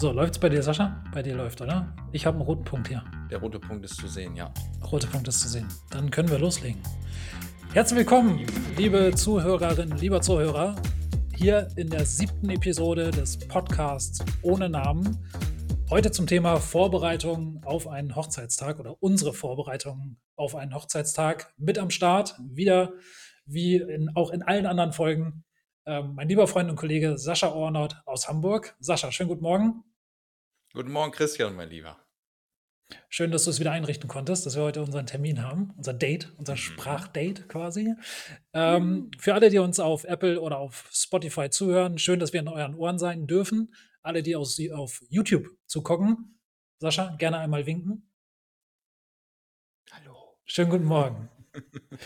So, läuft's bei dir, Sascha? Bei dir läuft, oder? Ich habe einen roten Punkt hier. Der rote Punkt ist zu sehen, ja. Rote Punkt ist zu sehen. Dann können wir loslegen. Herzlich willkommen, liebe Zuhörerinnen, lieber Zuhörer, hier in der siebten Episode des Podcasts ohne Namen. Heute zum Thema Vorbereitung auf einen Hochzeitstag oder unsere Vorbereitung auf einen Hochzeitstag mit am Start. Wieder wie in, auch in allen anderen Folgen. Ähm, mein lieber Freund und Kollege Sascha Ornott aus Hamburg. Sascha, schönen guten Morgen. Guten Morgen, Christian, mein Lieber. Schön, dass du es wieder einrichten konntest, dass wir heute unseren Termin haben, unser Date, unser mhm. Sprachdate quasi. Ähm, mhm. für alle, die uns auf Apple oder auf Spotify zuhören, schön, dass wir in euren Ohren sein dürfen. Alle, die aus, auf YouTube zugucken, Sascha, gerne einmal winken. Hallo. Schönen guten Morgen.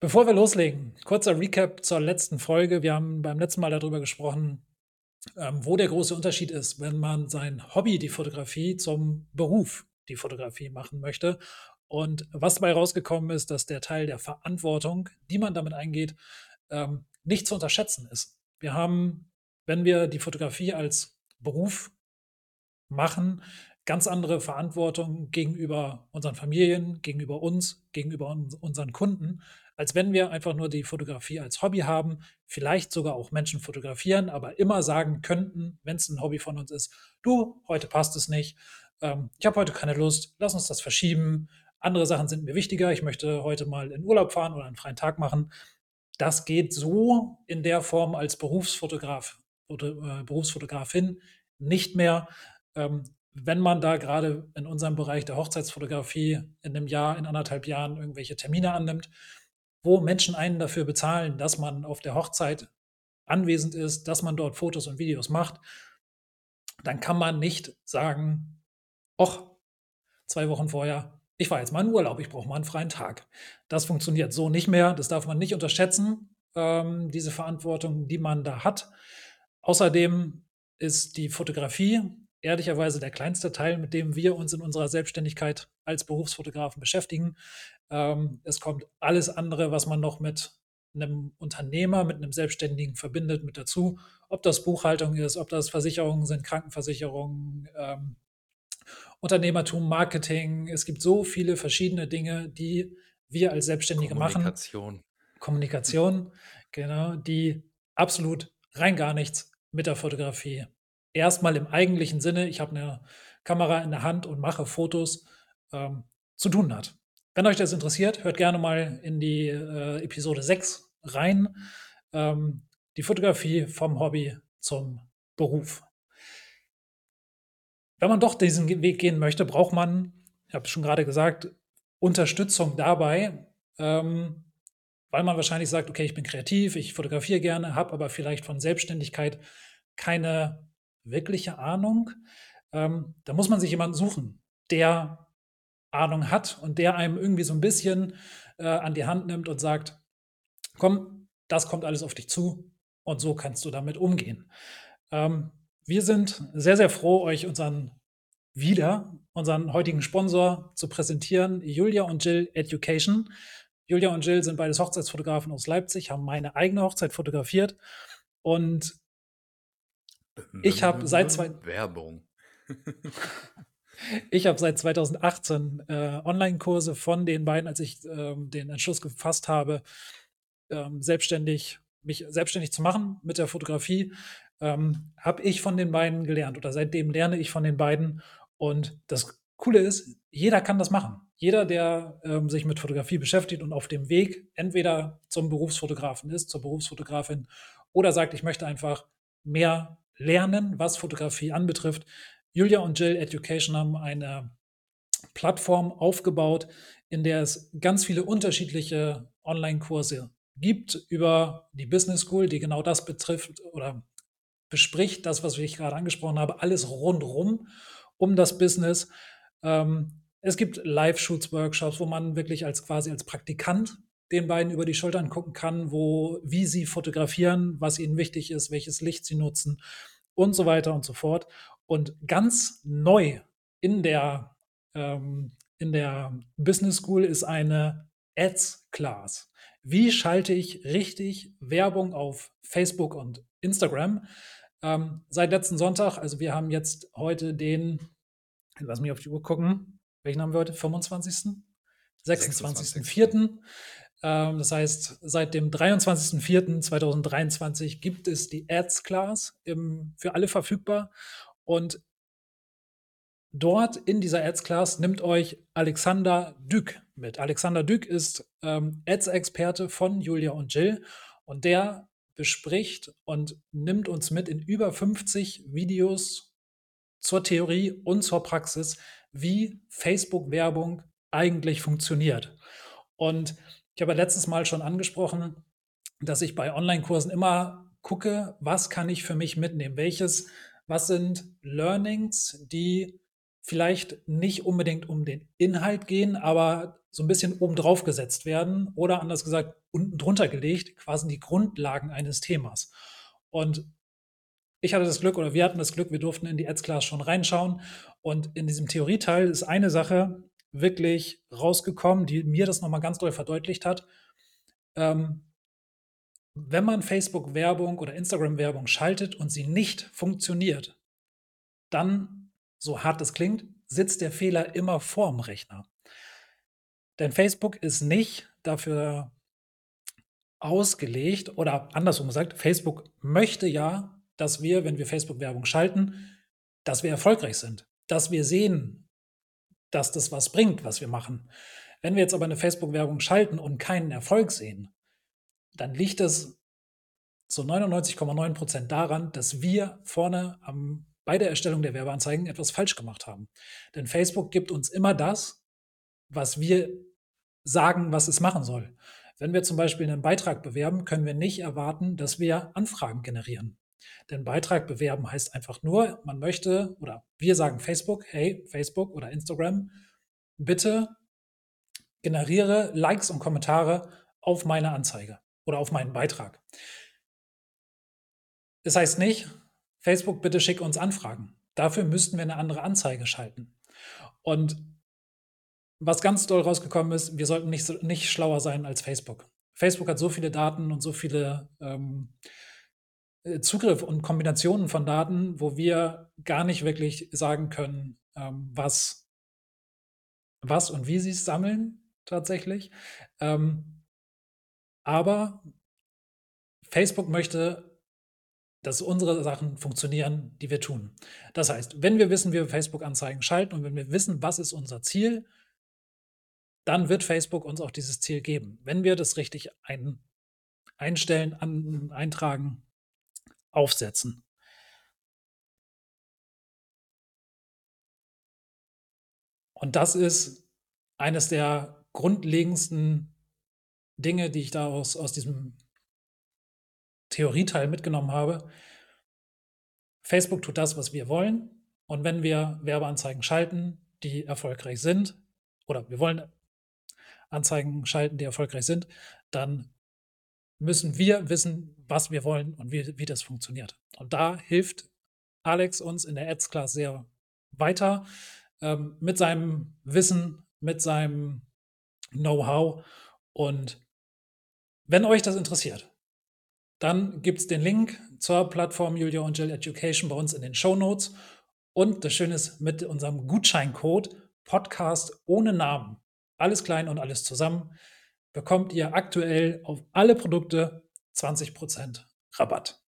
Bevor wir loslegen, kurzer Recap zur letzten Folge. Wir haben beim letzten Mal darüber gesprochen, ähm, wo der große Unterschied ist, wenn man sein Hobby, die Fotografie, zum Beruf, die Fotografie machen möchte. Und was dabei rausgekommen ist, dass der Teil der Verantwortung, die man damit eingeht, ähm, nicht zu unterschätzen ist. Wir haben, wenn wir die Fotografie als Beruf machen, ganz andere Verantwortung gegenüber unseren Familien, gegenüber uns, gegenüber uns, unseren Kunden, als wenn wir einfach nur die Fotografie als Hobby haben, vielleicht sogar auch Menschen fotografieren, aber immer sagen könnten, wenn es ein Hobby von uns ist, du, heute passt es nicht, ähm, ich habe heute keine Lust, lass uns das verschieben, andere Sachen sind mir wichtiger, ich möchte heute mal in Urlaub fahren oder einen freien Tag machen. Das geht so in der Form als Berufsfotograf oder äh, Berufsfotografin nicht mehr. Ähm, wenn man da gerade in unserem Bereich der Hochzeitsfotografie in einem Jahr, in anderthalb Jahren irgendwelche Termine annimmt, wo Menschen einen dafür bezahlen, dass man auf der Hochzeit anwesend ist, dass man dort Fotos und Videos macht, dann kann man nicht sagen, ach, zwei Wochen vorher, ich fahre jetzt mal in Urlaub, ich brauche mal einen freien Tag. Das funktioniert so nicht mehr, das darf man nicht unterschätzen, ähm, diese Verantwortung, die man da hat. Außerdem ist die Fotografie ehrlicherweise der kleinste Teil, mit dem wir uns in unserer Selbstständigkeit als Berufsfotografen beschäftigen. Ähm, es kommt alles andere, was man noch mit einem Unternehmer, mit einem Selbstständigen verbindet, mit dazu. Ob das Buchhaltung ist, ob das Versicherungen sind, Krankenversicherungen, ähm, Unternehmertum, Marketing. Es gibt so viele verschiedene Dinge, die wir als Selbstständige Kommunikation. machen. Kommunikation, genau, die absolut rein gar nichts mit der Fotografie erstmal im eigentlichen Sinne, ich habe eine Kamera in der Hand und mache Fotos, ähm, zu tun hat. Wenn euch das interessiert, hört gerne mal in die äh, Episode 6 rein. Ähm, die Fotografie vom Hobby zum Beruf. Wenn man doch diesen Weg gehen möchte, braucht man, ich habe es schon gerade gesagt, Unterstützung dabei, ähm, weil man wahrscheinlich sagt, okay, ich bin kreativ, ich fotografiere gerne, habe aber vielleicht von Selbstständigkeit keine wirkliche Ahnung. Ähm, da muss man sich jemanden suchen, der Ahnung hat und der einem irgendwie so ein bisschen äh, an die Hand nimmt und sagt, komm, das kommt alles auf dich zu und so kannst du damit umgehen. Ähm, wir sind sehr, sehr froh, euch unseren wieder, unseren heutigen Sponsor zu präsentieren, Julia und Jill Education. Julia und Jill sind beides Hochzeitsfotografen aus Leipzig, haben meine eigene Hochzeit fotografiert und ich habe seit zwei Werbung. ich habe seit 2018 äh, Online-Kurse von den beiden, als ich ähm, den Entschluss gefasst habe, ähm, selbstständig mich selbstständig zu machen mit der Fotografie, ähm, habe ich von den beiden gelernt oder seitdem lerne ich von den beiden. Und das Coole ist, jeder kann das machen. Jeder, der ähm, sich mit Fotografie beschäftigt und auf dem Weg entweder zum Berufsfotografen ist, zur Berufsfotografin oder sagt, ich möchte einfach mehr lernen, was Fotografie anbetrifft. Julia und Jill Education haben eine Plattform aufgebaut, in der es ganz viele unterschiedliche Online-Kurse gibt über die Business School, die genau das betrifft oder bespricht, das, was ich gerade angesprochen habe, alles rundherum um das Business. Ähm, es gibt Live-Shoots, Workshops, wo man wirklich als quasi als Praktikant den beiden über die Schultern gucken kann, wo, wie sie fotografieren, was ihnen wichtig ist, welches Licht sie nutzen und so weiter und so fort. Und ganz neu in der, ähm, in der Business School ist eine Ads Class. Wie schalte ich richtig Werbung auf Facebook und Instagram? Ähm, seit letzten Sonntag, also wir haben jetzt heute den, lass mich auf die Uhr gucken, welchen haben wir heute? 25. 26.04. Ähm, das heißt, seit dem 23.04.2023 gibt es die Ads Class im, für alle verfügbar. Und dort in dieser Ads Class nimmt euch Alexander Dück mit. Alexander Dück ist ähm, Ads-Experte von Julia und Jill und der bespricht und nimmt uns mit in über 50 Videos zur Theorie und zur Praxis, wie Facebook-Werbung eigentlich funktioniert. Und ich habe letztes Mal schon angesprochen, dass ich bei Online-Kursen immer gucke, was kann ich für mich mitnehmen? Welches, was sind Learnings, die vielleicht nicht unbedingt um den Inhalt gehen, aber so ein bisschen obendrauf gesetzt werden oder anders gesagt unten drunter gelegt, quasi die Grundlagen eines Themas. Und ich hatte das Glück oder wir hatten das Glück, wir durften in die Ads-Class schon reinschauen und in diesem Theorieteil ist eine Sache wirklich rausgekommen, die mir das nochmal ganz doll verdeutlicht hat. Ähm, wenn man Facebook-Werbung oder Instagram-Werbung schaltet und sie nicht funktioniert, dann so hart es klingt, sitzt der Fehler immer vorm Rechner. Denn Facebook ist nicht dafür ausgelegt oder andersrum gesagt, Facebook möchte ja, dass wir, wenn wir Facebook-Werbung schalten, dass wir erfolgreich sind, dass wir sehen, dass das was bringt, was wir machen. Wenn wir jetzt aber eine Facebook-Werbung schalten und keinen Erfolg sehen, dann liegt es zu 99,9 Prozent daran, dass wir vorne am bei der Erstellung der Werbeanzeigen etwas falsch gemacht haben. Denn Facebook gibt uns immer das, was wir sagen, was es machen soll. Wenn wir zum Beispiel einen Beitrag bewerben, können wir nicht erwarten, dass wir Anfragen generieren. Denn Beitrag bewerben heißt einfach nur, man möchte oder wir sagen Facebook, hey, Facebook oder Instagram, bitte generiere Likes und Kommentare auf meine Anzeige oder auf meinen Beitrag. Das heißt nicht, Facebook, bitte schick uns Anfragen. Dafür müssten wir eine andere Anzeige schalten. Und was ganz doll rausgekommen ist, wir sollten nicht, nicht schlauer sein als Facebook. Facebook hat so viele Daten und so viele ähm, äh, Zugriff und Kombinationen von Daten, wo wir gar nicht wirklich sagen können, ähm, was, was und wie sie es sammeln tatsächlich. Ähm, aber Facebook möchte dass unsere Sachen funktionieren, die wir tun. Das heißt, wenn wir wissen, wie wir Facebook-Anzeigen schalten und wenn wir wissen, was ist unser Ziel, dann wird Facebook uns auch dieses Ziel geben. Wenn wir das richtig ein, einstellen, an, eintragen, aufsetzen. Und das ist eines der grundlegendsten Dinge, die ich daraus aus diesem Theorieteil mitgenommen habe. Facebook tut das, was wir wollen. Und wenn wir Werbeanzeigen schalten, die erfolgreich sind, oder wir wollen Anzeigen schalten, die erfolgreich sind, dann müssen wir wissen, was wir wollen und wie, wie das funktioniert. Und da hilft Alex uns in der Ads-Class sehr weiter ähm, mit seinem Wissen, mit seinem Know-how. Und wenn euch das interessiert, dann gibt es den Link zur Plattform Julia und Jill Education bei uns in den Show Notes. Und das Schöne ist, mit unserem Gutscheincode Podcast ohne Namen, alles klein und alles zusammen, bekommt ihr aktuell auf alle Produkte 20% Rabatt.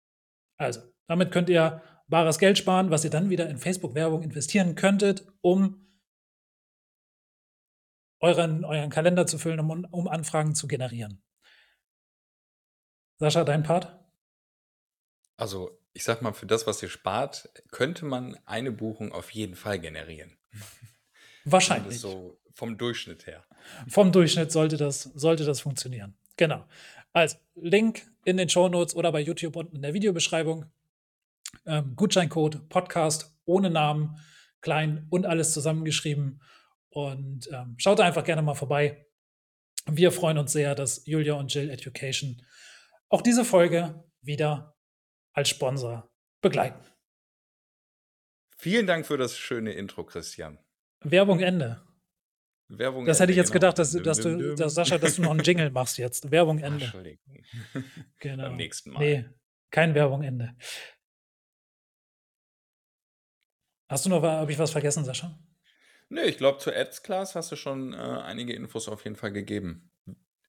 Also, damit könnt ihr bares Geld sparen, was ihr dann wieder in Facebook-Werbung investieren könntet, um euren, euren Kalender zu füllen, um, um Anfragen zu generieren. Sascha, dein Part? Also, ich sag mal, für das, was ihr spart, könnte man eine Buchung auf jeden Fall generieren. Wahrscheinlich. so vom Durchschnitt her. Vom Durchschnitt sollte das, sollte das funktionieren. Genau. Also, Link in den Show Notes oder bei YouTube unten in der Videobeschreibung. Ähm, Gutscheincode Podcast ohne Namen, klein und alles zusammengeschrieben. Und ähm, schaut einfach gerne mal vorbei. Wir freuen uns sehr, dass Julia und Jill Education auch diese Folge wieder als Sponsor begleiten. Vielen Dank für das schöne Intro, Christian. Werbung Ende. Werbung das hätte ich jetzt genau. gedacht, dass, dass du, dass Sascha, dass du noch einen Jingle machst jetzt. Werbung Ende. Entschuldigung. Genau. Beim nächsten Mal. Nee, kein Werbung Ende. Hast du noch habe ich was vergessen, Sascha? Ne, ich glaube, zur Ads-Class hast du schon, äh, einige Infos auf jeden Fall gegeben.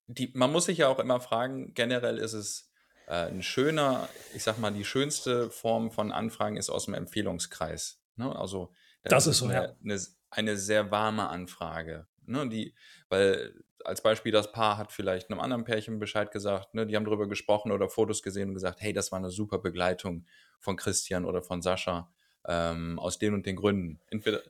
Die man muss sich ja auch immer fragen, generell ist es, äh, 'n schöner ich sage mal, die schönste Form von Anfragen ist aus'm Empfehlungskreis, ne? Also, da Das ist so, ja. 'ne 'ne s eine sehr warme Anfrage, ne? Die weil als Beispiel, das Paar hat vielleicht 'nem anderen Pärchen Bescheid gesagt, ne? Die haben drüber gesprochen oder Fotos gesehen und gesagt: „Hey, das war 'ne super Begleitung von Christian oder von Sascha, ähm, aus den und den Gründen.“ Entweder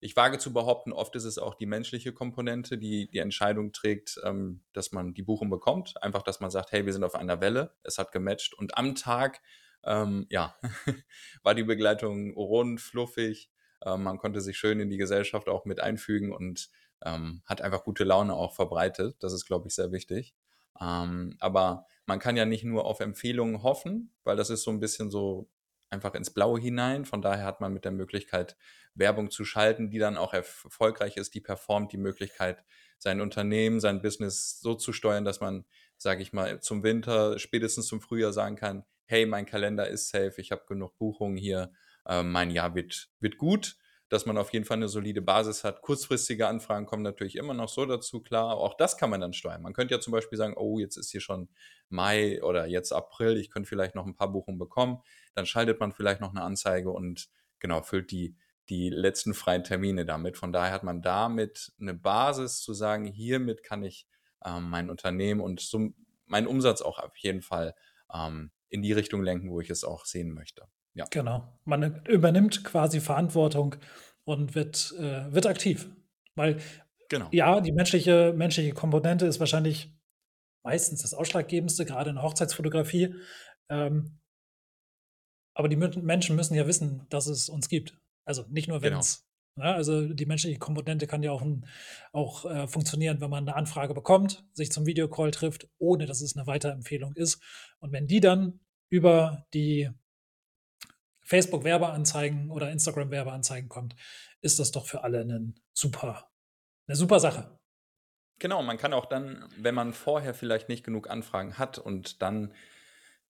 ich wage zu behaupten, oft ist es auch die menschliche Komponente, die die Entscheidung trägt, ähm, dass man die Buchung bekommt. Einfach, dass man sagt: „Hey, wir sind auf einer Welle, es hat gematcht.“ Und am Tag, ähm, ja, war die Begleitung rund, fluffig. Ähm, man konnte sich schön in die Gesellschaft auch mit einfügen und, ähm, hat einfach gute Laune auch verbreitet. Das ist, glaube ich, sehr wichtig. Ähm, aber man kann ja nicht nur auf Empfehlungen hoffen, weil das ist so 'n bisschen so einfach ins Blaue hinein. Von daher hat man mit der Möglichkeit, Werbung zu schalten, die dann auch erf erfolgreich ist, die performt, die Möglichkeit, sein Unternehmen, sein Business so zu steuern, dass man, sage ich mal, zum Winter, spätestens zum Frühjahr sagen kann: „Hey, mein Kalender ist safe, ich habe genug Buchungen hier, ähm, mein Jahr wird wird gut.“ Dass man auf jeden Fall 'ne solide Basis hat. Kurzfristige Anfragen kommen natürlich immer noch so dazu, klar. Auch das kann man dann steuern. Man könnte ja zum Beispiel sagen: „Oh, jetzt ist hier schon Mai oder jetzt April, ich könnte vielleicht noch 'n paar Buchungen bekommen.“ Dann schaltet man vielleicht noch 'ne Anzeige und genau, füllt die die letzten freien Termine damit. Von daher hat man damit 'ne Basis zu sagen: „Hiermit kann ich, ähm, mein Unternehmen und sum meinen Umsatz auch auf jeden Fall, ähm, in die Richtung lenken, wo ich es auch sehen möchte.“ Ja. Genau. Man, übernimmt quasi Verantwortung und wird äh, wird aktiv. Weil Genau. ja, die menschliche menschliche Komponente ist wahrscheinlich meistens das Ausschlaggebendste, grade in der Hochzeitsfotografie. Ähm aber die Menschen müssen ja wissen, dass es uns gibt. Also, nicht nur, Genau. wenn's ne, also, die menschliche Komponente kann ja auch 'n auch, äh, funktionieren, wenn man 'ne Anfrage bekommt, sich zum Videocall trifft, ohne dass es 'ne Weiterempfehlung ist. Und wenn die dann über die Facebook-Werbeanzeigen oder Instagram-Werbeanzeigen kommt, ist das doch für alle 'nen super 'ne super Sache. Genau, man kann auch dann, wenn man vorher vielleicht nicht genug Anfragen hat und dann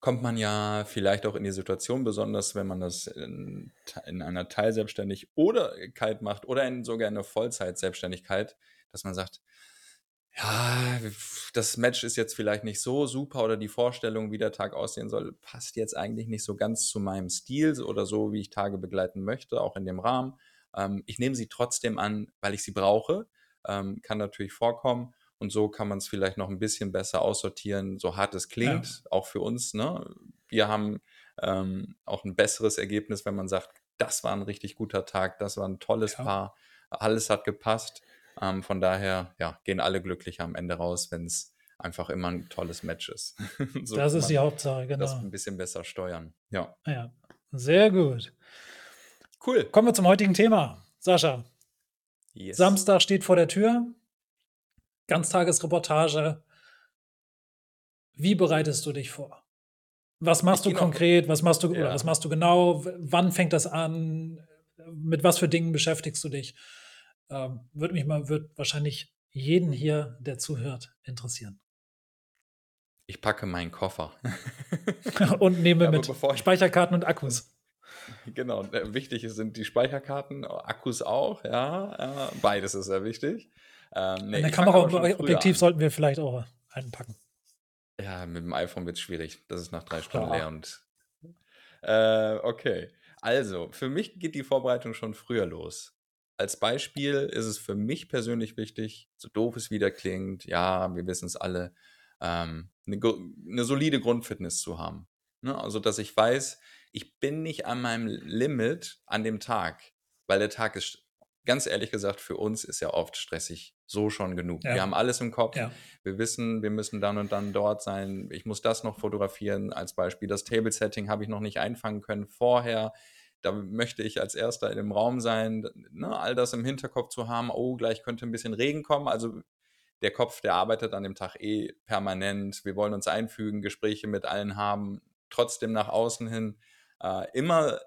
kommt man ja vielleicht auch in die Situation, besonders wenn man das in in einer Teilselbstständig oder kalt macht oder in sogar in 'ne Vollzeit-Selbstständigkeit, dass man sagt: „Ja, das Match ist jetzt vielleicht nicht so super oder die Vorstellung, wie der Tag aussehen soll, passt jetzt eigentlich nicht so ganz zu meinem Stil oder so, wie ich Tage begleiten möchte, auch in dem Rahmen. Ähm, ich nehme sie trotzdem an, weil ich sie brauche.“ Ähm, kann natürlich vorkommen. Und so kann man's vielleicht noch 'n bisschen besser aussortieren, so hart es Ja. klingt, auch für uns, ne? Wir haben, ähm, auch 'n besseres Ergebnis, wenn man sagt: „Das war 'n richtig guter Tag, das war 'n tolles Ja. Paar, alles hat gepasst.“ Ähm, von daher, ja, gehen alle glücklich am Ende raus, wenn's einfach immer 'n tolles Match ist. So Das ist die Hauptsache, das genau. 'n bisschen besser steuern, ja. Ja, sehr gut. Cool. Kommen wir zum heutigen Thema. Sascha Yes. Samstag steht vor der Tür. Ganztagesreportage. Wie bereitest du dich vor? Was Ich machst du gehe noch konkret? Was machst du oder was ja. machst du genau? Wann fängt das an? Mit was für Dingen beschäftigst du dich? Ähm, würde mich mal würde wahrscheinlich jeden hier, der zuhört, interessieren. Ich packe meinen Koffer. Und nehme Aber mit Speicherkarten und Akkus. genau, äh, wichtig sind die Speicherkarten, Akkus auch, ja, äh, beides ist sehr wichtig. Ähm, ne, Eine fange Kamera und Objektiv an. sollten wir vielleicht auch einpacken. Ja, mit'm iPhone wird's schwierig. Das ist nach 3 Stunden leer Ja. und äh, okay. Also, für mich geht die Vorbereitung schon früher los. Als Beispiel ist es für mich persönlich wichtig, so doof es wieder klingt, ja, wir wissen's alle, ähm, 'ne Gr 'ne solide Grundfitness zu haben, ne? Also, dass ich weiß, ich bin nicht an meinem Limit an dem Tag, weil der Tag ist ganz ehrlich gesagt, für uns ist er oft stressig, so schon genug. Wir Ja. haben alles im Kopf. Ja. Wir wissen, wir müssen dann und dann dort sein. Ich muss das noch fotografieren als Beispiel. Das Table-Setting habe ich noch nicht einfangen können vorher. Da möchte ich als Erster in dem Raum sein, ne, all das im Hinterkopf zu haben: „Oh, gleich könnte 'n bisschen Regen kommen.“ Also, der Kopf, der arbeitet an dem Tag eh permanent. Wir wollen uns einfügen, Gespräche mit allen haben, trotzdem nach außen hin, äh, immer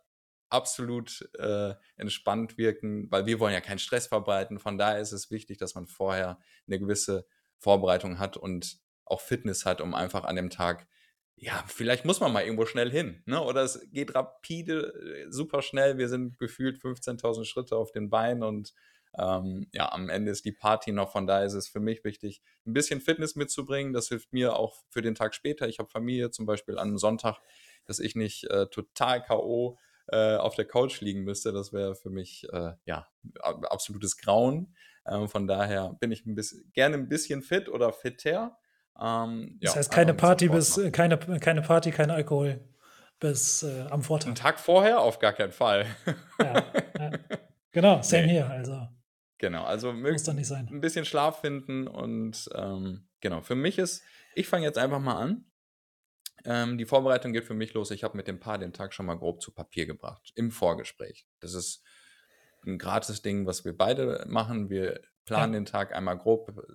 absolut, äh, entspannt wirken, weil wir wollen ja keinen Stress verbreiten. Von daher ist es wichtig, dass man vorher 'ne gewisse Vorbereitung hat und auch Fitness hat, um einfach an dem Tag ja, vielleicht muss man mal irgendwo schnell hin, ne? Oder es geht rapide, äh, super schnell. Wir sind gefühlt 15.000 Schritte auf den Beinen und ähm, ja, am Ende ist die Party noch. Von daher ist es für mich wichtig, ein bisschen Fitness mitzubringen. Das hilft mir auch für den Tag später. Ich habe Familie zum Beispiel an einem Sonntag, dass ich nicht äh, total K.O. Äh, auf der Couch liegen müsste. Das wäre für mich äh, ja absolutes Grauen. Ähm, von daher bin ich ein bisschen, gerne ein bisschen fit oder fitter. Ähm, das ja, heißt, keine Party bis, keine, keine Party, kein Alkohol bis äh, am Vortag. Einen Tag vorher auf gar keinen Fall. ja, ja. Genau, same nee. hier. Also. Genau, also muss doch nicht sein. ein bisschen Schlaf finden und ähm, genau, für mich ist, ich fange jetzt einfach mal an. Ähm, die Vorbereitung geht für mich los. Ich habe mit dem Paar den Tag schon mal grob zu Papier gebracht, im Vorgespräch. Das ist ein gratis Ding, was wir beide machen. Wir planen ja. den Tag einmal grob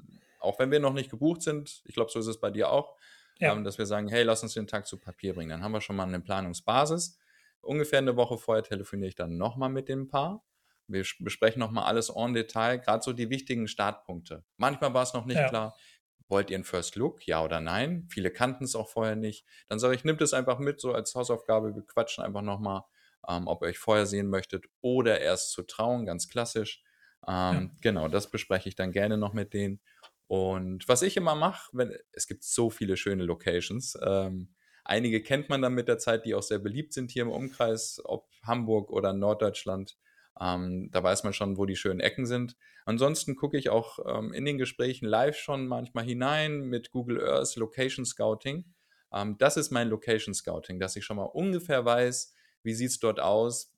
auch wenn wir noch nicht gebucht sind, ich glaube, so ist es bei dir auch, ja. ähm, dass wir sagen, hey, lass uns den Tag zu Papier bringen. Dann haben wir schon mal eine Planungsbasis. Ungefähr eine Woche vorher telefoniere ich dann nochmal mit dem Paar. Wir besprechen nochmal alles en Detail, gerade so die wichtigen Startpunkte. Manchmal war es noch nicht ja. klar, wollt ihr einen First Look, ja oder nein? Viele kannten es auch vorher nicht. Dann sage ich, nimmt es einfach mit, so als Hausaufgabe. Wir quatschen einfach nochmal, ähm, ob ihr euch vorher sehen möchtet oder erst zu trauen, ganz klassisch. Ähm, ja. Genau, das bespreche ich dann gerne noch mit denen. Und was ich immer mache, wenn es gibt so viele schöne Locations. Ähm, einige kennt man dann mit der Zeit, die auch sehr beliebt sind hier im Umkreis, ob Hamburg oder Norddeutschland. Ähm, da weiß man schon, wo die schönen Ecken sind. Ansonsten gucke ich auch ähm, in den Gesprächen live schon manchmal hinein mit Google Earth Location Scouting. Ähm, das ist mein Location Scouting, dass ich schon mal ungefähr weiß, wie sieht es dort aus.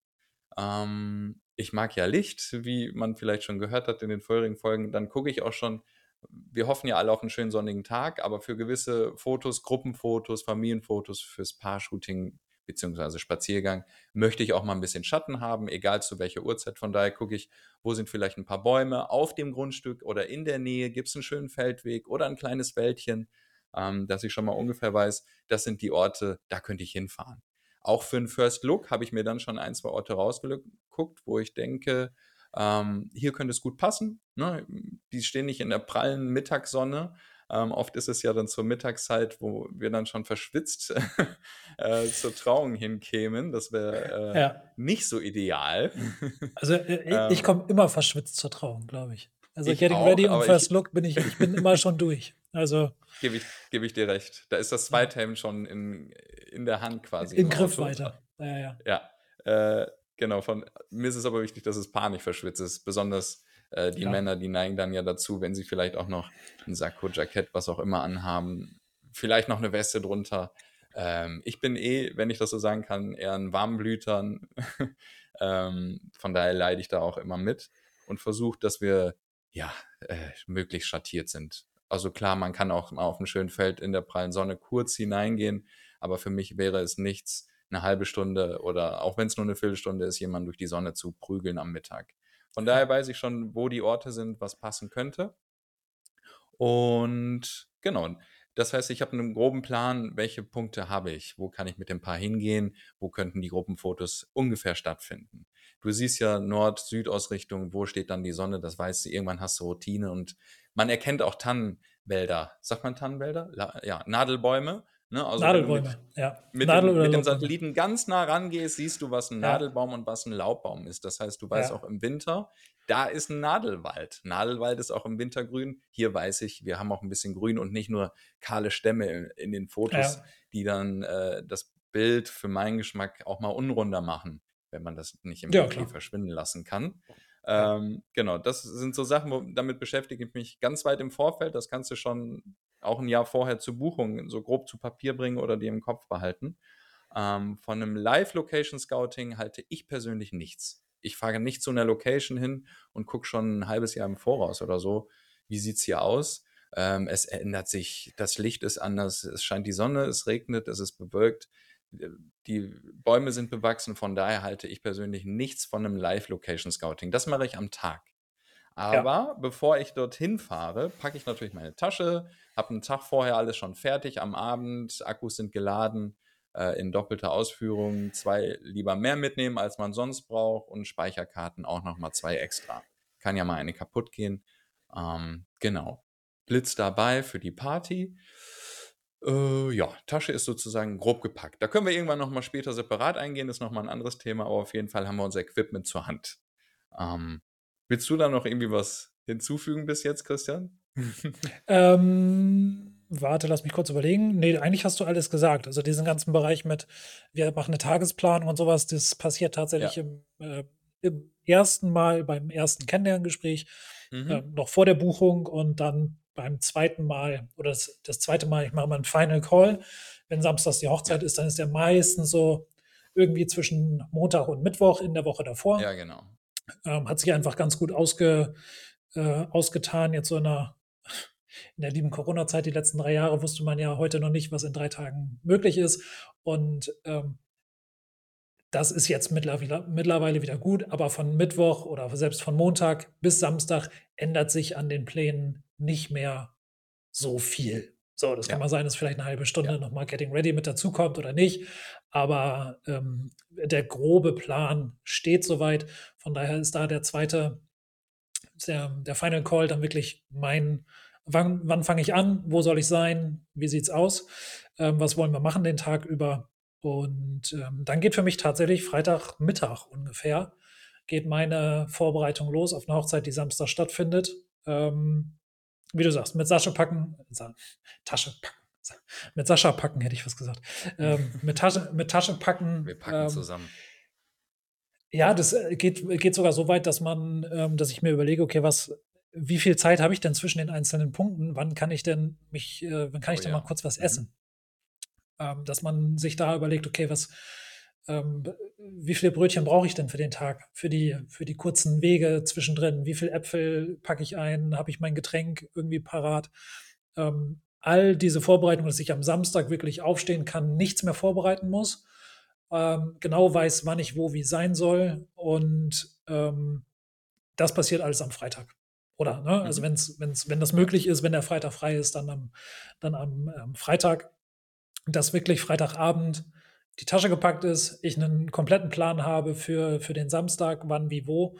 Ähm, ich mag ja Licht, wie man vielleicht schon gehört hat in den vorherigen Folgen. Dann gucke ich auch schon, wir hoffen ja alle auf einen schönen sonnigen Tag, aber für gewisse Fotos, Gruppenfotos, Familienfotos, fürs Paar-Shooting bzw. Spaziergang möchte ich auch mal ein bisschen Schatten haben, egal zu welcher Uhrzeit. Von daher gucke ich, wo sind vielleicht ein paar Bäume auf dem Grundstück oder in der Nähe, gibt es einen schönen Feldweg oder ein kleines Wäldchen, ähm, dass ich schon mal ungefähr weiß, das sind die Orte, da könnte ich hinfahren. Auch für einen First Look habe ich mir dann schon ein, zwei Orte rausgeguckt, wo ich denke, ähm, hier könnte es gut passen. Ne? Die stehen nicht in der prallen Mittagssonne. Ähm, oft ist es ja dann zur Mittagszeit, wo wir dann schon verschwitzt äh, zur Trauung hinkämen. Das wäre äh, ja. nicht so ideal. Also äh, ich ähm. komme immer verschwitzt zur Trauung, glaube ich. Also ich Getting auch, Ready und First ich, Look bin ich, ich bin immer schon durch. Also gebe ich, geb ich dir recht. Da ist das Zweithemd schon in, in der Hand quasi. In Griff weiter. Ja, ja. ja. Äh, Genau, von mir ist es aber wichtig, dass es Paar nicht verschwitzt ist. Besonders äh, die ja. Männer, die neigen dann ja dazu, wenn sie vielleicht auch noch ein Sakko, Jackett, was auch immer anhaben, vielleicht noch eine Weste drunter. Ähm, ich bin eh, wenn ich das so sagen kann, eher ein Warmblüter. ähm, von daher leide ich da auch immer mit und versuche, dass wir ja äh, möglichst schattiert sind. Also klar, man kann auch mal auf einem schönen Feld in der prallen Sonne kurz hineingehen, aber für mich wäre es nichts, eine halbe Stunde oder auch wenn es nur eine Viertelstunde ist, jemanden durch die Sonne zu prügeln am Mittag. Von daher weiß ich schon, wo die Orte sind, was passen könnte. Und genau, das heißt, ich habe einen groben Plan, welche Punkte habe ich, wo kann ich mit dem Paar hingehen, wo könnten die Gruppenfotos ungefähr stattfinden. Du siehst ja Nord-Süd-Ausrichtung, wo steht dann die Sonne, das weißt du, irgendwann hast du Routine und man erkennt auch Tannenwälder. Sagt man Tannenwälder? Ja, Nadelbäume. Ne? Also Nadelbäume, mit, ja. Mit, Nadel dem, mit dem Satelliten ganz nah rangehst, siehst du, was ein ja. Nadelbaum und was ein Laubbaum ist. Das heißt, du weißt ja. auch im Winter, da ist ein Nadelwald. Nadelwald ist auch im Winter grün. Hier weiß ich, wir haben auch ein bisschen grün und nicht nur kahle Stämme in, in den Fotos, ja. die dann äh, das Bild für meinen Geschmack auch mal unrunder machen, wenn man das nicht im ja, Bild verschwinden lassen kann. Ähm, genau, das sind so Sachen, wo, damit beschäftige ich mich ganz weit im Vorfeld. Das kannst du schon auch ein Jahr vorher zur Buchung so grob zu Papier bringen oder dir im Kopf behalten. Ähm, von einem Live-Location-Scouting halte ich persönlich nichts. Ich fahre nicht zu einer Location hin und gucke schon ein halbes Jahr im Voraus oder so, wie sieht es hier aus. Ähm, es ändert sich, das Licht ist anders, es scheint die Sonne, es regnet, es ist bewölkt, die Bäume sind bewachsen, von daher halte ich persönlich nichts von einem Live-Location-Scouting. Das mache ich am Tag. Aber ja. bevor ich dorthin fahre, packe ich natürlich meine Tasche, habe einen Tag vorher alles schon fertig, am Abend, Akkus sind geladen, äh, in doppelter Ausführung, zwei lieber mehr mitnehmen, als man sonst braucht und Speicherkarten auch nochmal zwei extra. Kann ja mal eine kaputt gehen. Ähm, genau. Blitz dabei für die Party. Äh, ja, Tasche ist sozusagen grob gepackt. Da können wir irgendwann noch mal später separat eingehen, ist noch mal 'n anderes Thema, aber auf jeden Fall haben wir unser Equipment zur Hand. Ähm, willst du da noch irgendwie was hinzufügen bis jetzt, Christian? Ähm, warte, lass mich kurz überlegen. Ne, eigentlich hast du alles gesagt. Also, diesen ganzen Bereich mit, wir machen 'ne Tagesplanung und so was, das passiert tatsächlich Ja. im, äh im ersten Mal beim ersten Kennenlerngespräch, Mhm. ähm, noch vor der Buchung und dann beim zweiten Mal oder das das 2. Mal, ich mache immer 'n Final Call. Wenn samstags die Hochzeit Ja. ist, dann ist der meistens so irgendwie zwischen Montag und Mittwoch in der Woche Ja, davor. genau. Ähm, hat sich einfach ganz gut ausge äh, ausgetan jetzt so in der in der lieben Corona-Zeit. Die letzten 3 Jahre wusste man ja heute noch nicht, was in 3 Tagen möglich ist. Und, ähm das ist jetzt mittlerweile wieder gut, aber von Mittwoch oder selbst von Montag bis Samstag ändert sich an den Plänen nicht mehr so viel. So, das kann Ja. mal sein, dass vielleicht 'ne halbe Stunde Ja. noch mal Getting Ready mit dazukommt oder nicht, aber, ähm, der grobe Plan steht so weit. Von daher ist da der 2. der der Final Call dann wirklich mein wann wann fange ich an? Wo soll ich sein? Wie sieht's aus? Ähm, was wollen wir machen den Tag über? Und, ähm, dann geht für mich tatsächlich Freitagmittag ungefähr geht meine Vorbereitung los auf 'ne Hochzeit, die Samstag stattfindet. Ähm, wie du sagst, mit Sasche packen Tasche packen, mit Sascha packen, hätte ich fast gesagt. Ähm, mit Tasche mit Tasche Wir packen, packen ähm zusammen. Ja, das, äh, geht geht sogar so weit, dass man ähm, dass ich mir überlege: „Okay, was wie viel Zeit habe ich denn zwischen den einzelnen Punkten? Wann kann ich denn mich äh, wann kann Oh ich denn mal ja. kurz was Mhm. essen?“ Ähm, dass man sich da überlegt: „Okay, was ähm, wie viele Brötchen brauche ich denn für den Tag, für die für die kurzen Wege zwischendrin? Wie viel Äpfel packe ich ein? Habe ich mein Getränk irgendwie parat?“ Ähm, all diese Vorbereitungen, dass ich am Samstag wirklich aufstehen kann, nichts mehr vorbereiten muss, ähm, genau weiß, wann ich wo wie sein soll und, ähm, das passiert alles am Freitag. Oder, ne, also, Mhm. wenn's wenn's wenn das möglich ist, wenn der Freitag frei ist, dann am dann am, ähm, Freitag, dass wirklich Freitagabend die Tasche gepackt ist, ich 'nen kompletten Plan habe für für den Samstag, wann, wie, wo.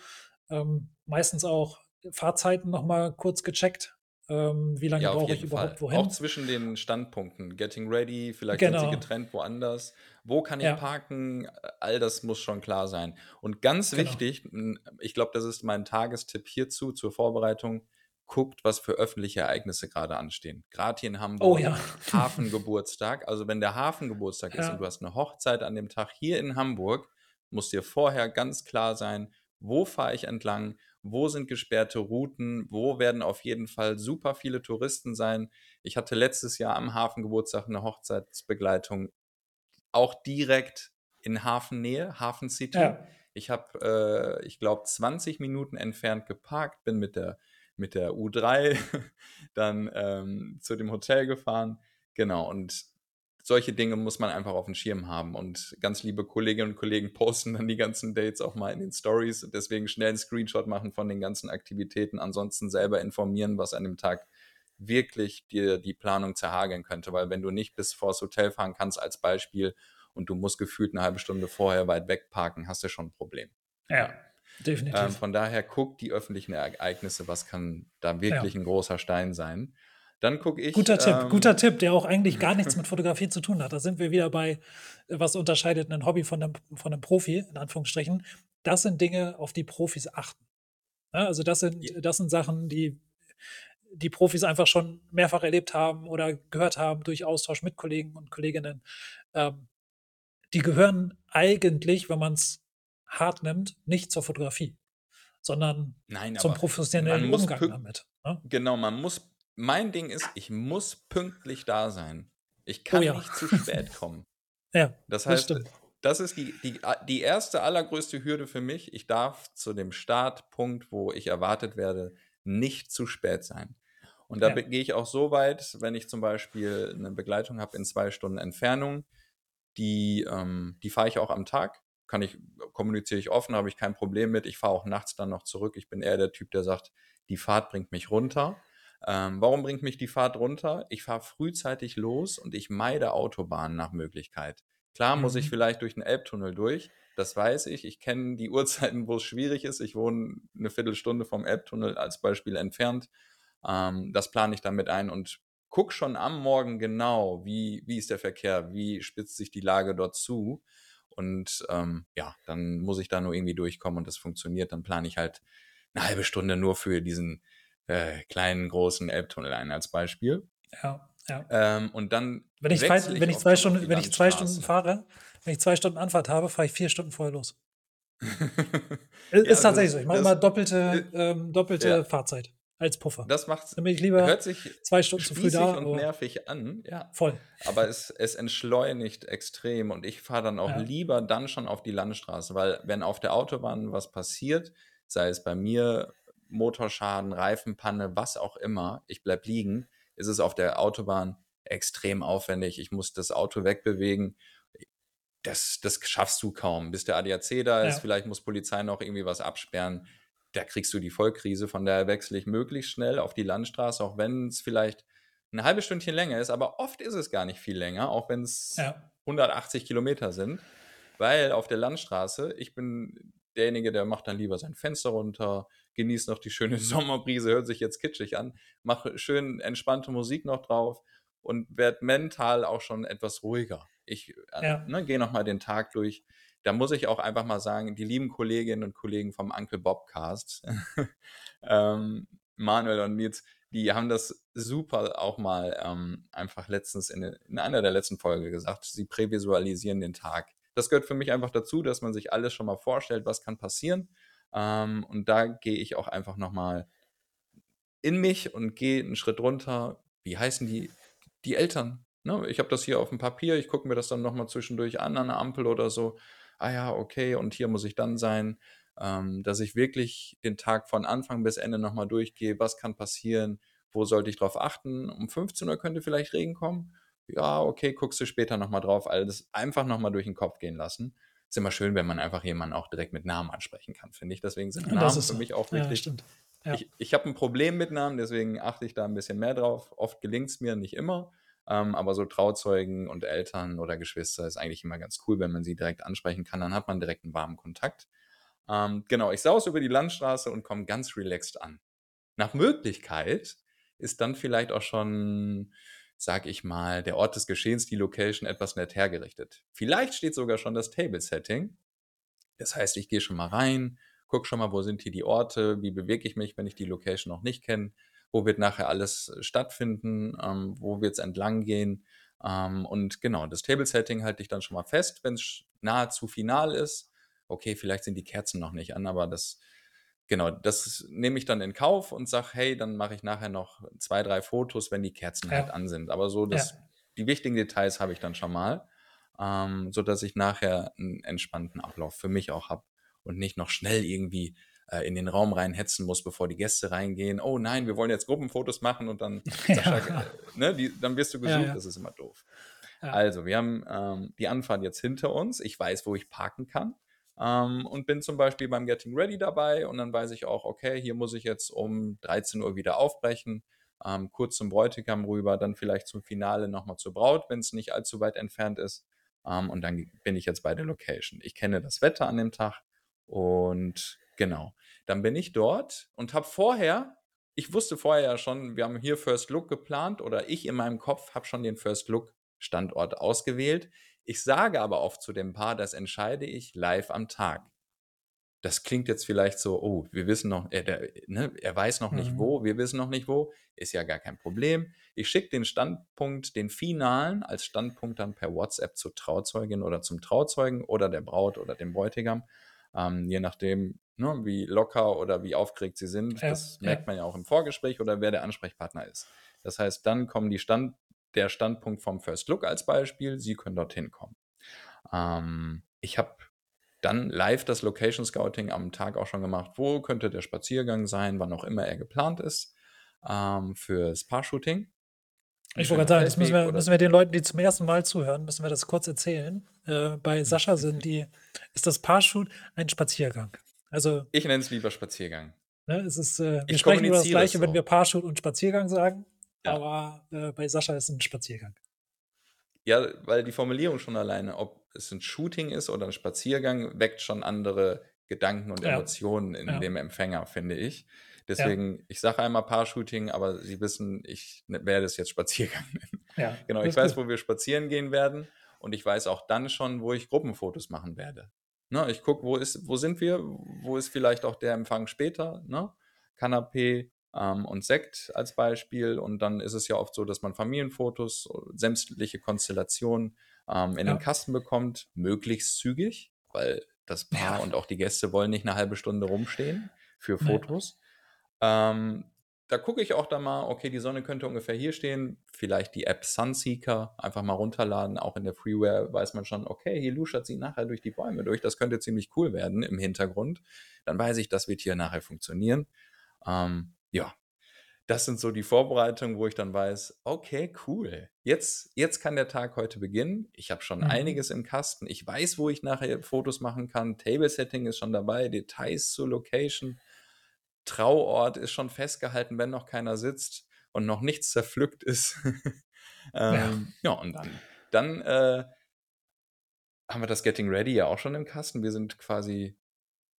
Ähm, meistens auch Fahrzeiten noch mal kurz gecheckt. Ähm, wie lange Ja, brauche ich jeden überhaupt Fall. Auch wohin? zwischen den Standpunkten. Getting ready, vielleicht sind sie Genau. getrennt woanders. Wo kann ich Ja. parken? All das muss schon klar sein. Und ganz Genau. wichtig, ich glaube, das ist mein Tagestipp hierzu zur Vorbereitung: Guckt, was für öffentliche Ereignisse grade anstehen. Grad hier in Oh Hamburg, ja. Hafengeburtstag. Also, wenn der Hafengeburtstag ist und du hast 'ne Hochzeit an dem Tag hier in Hamburg, muss dir vorher ganz klar sein: Wo fahre ich entlang? Wo sind gesperrte Routen? Wo werden auf jeden Fall super viele Touristen sein? Ich hatte letztes Jahr am Hafengeburtstag 'ne Hochzeitsbegleitung, auch direkt in Hafennähe, Hafen City. Ja. Ich habe, äh, ich glaube, 20 Minuten entfernt geparkt, bin mit der mit der U3 dann, ähm, zu dem Hotel gefahren. Genau, und solche Dinge muss man einfach aufm Schirm haben. Und ganz liebe Kolleginnen und Kollegen posten dann die ganzen Dates auch mal in den Stories. Deswegen schnell 'n Screenshot machen von den ganzen Aktivitäten. Ansonsten selber informieren, was an dem Tag wirklich dir die Planung zerhageln könnte. Weil wenn du nicht bis vors Hotel fahren kannst als Beispiel und du musst gefühlt 'ne 1/2 Stunde vorher weit weg parken, hast du schon 'n Problem. Ja, Ja. Ähm, definitiv. von daher guckt die öffentlichen Ereignisse, was kann da wirklich Ja. 'n großer Stein sein. Dann gucke ich, Guter Tipp, guter ähm Tipp, der auch eigentlich gar nichts mit Fotografie zu tun hat. Da sind wir wieder bei, äh, was unterscheidet 'nen Hobby von 'nem von 'nem Profi in Anführungsstrichen. Das sind Dinge, auf die Profis achten. Ne, also, das sind das sind Sachen, die die Profis einfach schon mehrfach erlebt haben oder gehört haben durch Austausch mit Kollegen und Kolleginnen. Ähm, die gehören eigentlich, wenn man's hart nimmt, nicht zur Fotografie, sondern Nein, zum man professionellen Umgang damit, ne? genau, man muss mein Ding ist, ich muss pünktlich da sein. Ich Oh kann ja. nicht zu spät kommen. Ja, Das das heißt, stimmt. das ist die die die 1. allergrößte Hürde für mich. Ich darf zu dem Startpunkt, wo ich erwartet werde, nicht zu spät sein. Und da Ja. gehe ich auch so weit, wenn ich zum Beispiel 'ne Begleitung habe in 2 Stunden Entfernung, die ähm, die fahre ich auch am Tag. Kann ich kommuniziere ich offen, habe ich kein Problem mit. Ich fahre auch nachts dann noch zurück. Ich bin eher der Typ, der sagt: „Die Fahrt bringt mich runter.“ Ähm, warum bringt mich die Fahrt runter? Ich fahre frühzeitig los und ich meide Autobahnen nach Möglichkeit. Klar muss ich Mhm. vielleicht durch 'n Elbtunnel durch, das weiß ich. Ich kenne die Uhrzeiten, wo's schwierig ist. Ich wohne 'ne Viertelstunde vom Elbtunnel als Beispiel entfernt. Ähm, das plane ich dann mit ein und gucke schon am Morgen genau, wie, wie ist der Verkehr, wie spitzt sich die Lage dort zu. Und ähm, ja, dann muss ich da nur irgendwie durchkommen und das funktioniert. Dann plane ich halt eine halbe Stunde nur für diesen äh, kleinen, großen Elbtunnel ein als Beispiel. Ja, ja. Ähm, und dann. Wenn ich, zwei, wenn ich zwei Stunden, wenn ich zwei Stunden fahre, wenn ich zwei Stunden Anfahrt habe, fahre ich vier Stunden vorher los. ist ja, tatsächlich so. Ich mache immer doppelte, ähm, doppelte ja. Fahrzeit als Puffer. Das macht bin ich lieber hört sich zwei Stunden zu früh da. und nervig an, ja. Voll. Aber es, es entschleunigt extrem und ich fahre dann auch ja. lieber dann schon auf die Landstraße, weil wenn auf der Autobahn was passiert, sei es bei mir Motorschaden, Reifenpanne, was auch immer, ich bleib liegen, ist es auf der Autobahn extrem aufwendig. Ich muss das Auto wegbewegen. Das, das schaffst du kaum. Bis der ADAC da ist, ja. vielleicht muss Polizei noch irgendwie was absperren da kriegst du die Vollkrise. Von daher wechsle ich möglichst schnell auf die Landstraße, auch wenn es vielleicht ein halbes Stündchen länger ist, aber oft ist es gar nicht viel länger, auch wenn es ja. 180 Kilometer sind, weil auf der Landstraße, ich bin derjenige, der macht dann lieber sein Fenster runter, genießt noch die schöne Sommerbrise, hört sich jetzt kitschig an, mache schön entspannte Musik noch drauf und werde mental auch schon etwas ruhiger. Ich äh, ja. ne, gehe nochmal den Tag durch, da muss ich auch einfach mal sagen, die lieben Kolleginnen und Kollegen vom Uncle Bobcast, ähm, Manuel und Nils, die haben das super auch mal ähm, einfach letztens in, in, einer der letzten Folgen gesagt. Sie prävisualisieren den Tag. Das gehört für mich einfach dazu, dass man sich alles schon mal vorstellt, was kann passieren. Ähm, und da gehe ich auch einfach nochmal in mich und gehe einen Schritt runter. Wie heißen die? Die Eltern. Ne? Ich habe das hier auf dem Papier, ich gucke mir das dann nochmal zwischendurch an, an einer Ampel oder so ah ja, okay, und hier muss ich dann sein, ähm, dass ich wirklich den Tag von Anfang bis Ende nochmal durchgehe, was kann passieren, wo sollte ich drauf achten, um 15 Uhr könnte vielleicht Regen kommen, ja, okay, guckst du später nochmal drauf, alles einfach nochmal durch den Kopf gehen lassen. Ist immer schön, wenn man einfach jemanden auch direkt mit Namen ansprechen kann, finde ich. Deswegen sind Namen für mich auch wirklich. Ja, ja. Ich, ich habe ein Problem mit Namen, deswegen achte ich da ein bisschen mehr drauf. Oft gelingt es mir nicht immer. Ähm, aber so Trauzeugen und Eltern oder Geschwister ist eigentlich immer ganz cool, wenn man sie direkt ansprechen kann. Dann hat man direkt einen warmen Kontakt. Ähm, genau, ich saus über die Landstraße und komme ganz relaxed an. Nach Möglichkeit ist dann vielleicht auch schon, sag ich mal, der Ort des Geschehens, die Location etwas nett hergerichtet. Vielleicht steht sogar schon das Table-Setting. Das heißt, ich gehe schon mal rein, gucke schon mal, wo sind hier die Orte, wie bewege ich mich, wenn ich die Location noch nicht kenne wo wird nachher alles äh, stattfinden, ähm, wo wird es entlang gehen. Ähm, und genau, das Table-Setting halte ich dann schon mal fest, wenn es nahezu final ist. Okay, vielleicht sind die Kerzen noch nicht an, aber das, genau, das nehme ich dann in Kauf und sage, hey, dann mache ich nachher noch zwei, drei Fotos, wenn die Kerzen ja. halt an sind. Aber so, das, ja. die wichtigen Details habe ich dann schon mal, ähm, sodass ich nachher einen entspannten Ablauf für mich auch habe und nicht noch schnell irgendwie äh, in den Raum reinhetzen muss, bevor die Gäste reingehen. Oh nein, wir wollen jetzt Gruppenfotos machen und dann, Sascha, ja. äh, ne, die, dann wirst du gesucht, das ist immer doof. Also, wir haben ähm, die Anfahrt jetzt hinter uns. Ich weiß, wo ich parken kann. Ähm, und bin zum Beispiel beim Getting Ready dabei und dann weiß ich auch, okay, hier muss ich jetzt um 13 Uhr wieder aufbrechen, ähm, kurz zum Bräutigam rüber, dann vielleicht zum Finale nochmal zur Braut, wenn es nicht allzu weit entfernt ist. Ähm, und dann bin ich jetzt bei der Location. Ich kenne das Wetter an dem Tag und genau. Dann bin ich dort und habe vorher, ich wusste vorher ja schon, wir haben hier First Look geplant oder ich in meinem Kopf habe schon den First Look Standort ausgewählt. Ich sage aber oft zu dem Paar, das entscheide ich live am Tag. Das klingt jetzt vielleicht so, oh, wir wissen noch, äh, der, ne, er weiß noch nicht mhm. wo, wir wissen noch nicht wo, ist ja gar kein Problem. Ich schicke den Standpunkt, den finalen, als Standpunkt dann per WhatsApp zur Trauzeugin oder zum Trauzeugen oder der Braut oder dem Bräutigam, ähm, je nachdem, ne, wie locker oder wie aufgeregt sie sind. Ja, das merkt ja. man ja auch im Vorgespräch oder wer der Ansprechpartner ist. Das heißt, dann kommen die Stand, der Standpunkt vom First Look als Beispiel. Sie können dorthin kommen. Ähm, ich habe dann live das Location Scouting am Tag auch schon gemacht. Wo könnte der Spaziergang sein, wann auch immer er geplant ist, ähm, fürs Paar-Shooting. Ich wollte gerade sagen, das müssen wir, müssen wir den Leuten, die zum ersten Mal zuhören, müssen wir das kurz erzählen. Äh, bei Sascha sind die, ist das Paarshoot ein Spaziergang. Also, ich nenne es lieber Spaziergang. Ne, es ist, äh, wir ich sprechen über das Gleiche, das wenn wir Paarshoot und Spaziergang sagen. Ja. Aber äh, bei Sascha ist es ein Spaziergang. Ja, weil die Formulierung schon alleine, ob es ein Shooting ist oder ein Spaziergang, weckt schon andere Gedanken und Ja. Emotionen in Ja. dem Empfänger, finde ich. Deswegen, ich sage einmal Paar-Shooting, aber Sie wissen, ich ne- werde es jetzt Spaziergang nennen. Ja, Genau, ich weiß, gut. wo wir spazieren gehen werden und ich weiß auch dann schon, wo ich Gruppenfotos machen werde. Ne, ich gucke, wo, ist, wo sind wir, wo ist vielleicht auch der Empfang später, ne? Kanapé ähm, und Sekt als Beispiel und dann ist es ja oft so, dass man Familienfotos, sämtliche Konstellationen ähm, in Ja. den Kasten bekommt, möglichst zügig, weil das Paar Ja. und auch die Gäste wollen nicht eine halbe Stunde rumstehen für. Fotos. Ähm, da gucke ich auch dann mal, okay, die Sonne könnte ungefähr hier stehen. Vielleicht die App Sunseeker einfach mal runterladen. Auch in der Freeware weiß man schon, okay, hier luschert sie nachher durch die Bäume durch. Das könnte ziemlich cool werden im Hintergrund. Dann weiß ich, das wird hier nachher funktionieren. Ähm, ja, das sind so die Vorbereitungen, wo ich dann weiß, okay, cool. Jetzt, jetzt kann der Tag heute beginnen. Ich habe schon Mhm. einiges im Kasten. Ich weiß, wo ich nachher Fotos machen kann. Table Setting ist schon dabei, Details zur Location. Trauort ist schon festgehalten, wenn noch keiner sitzt und noch nichts zerpflückt ist. ähm, ja. und dann, dann äh, haben wir das Getting Ready ja auch schon im Kasten. Wir sind quasi,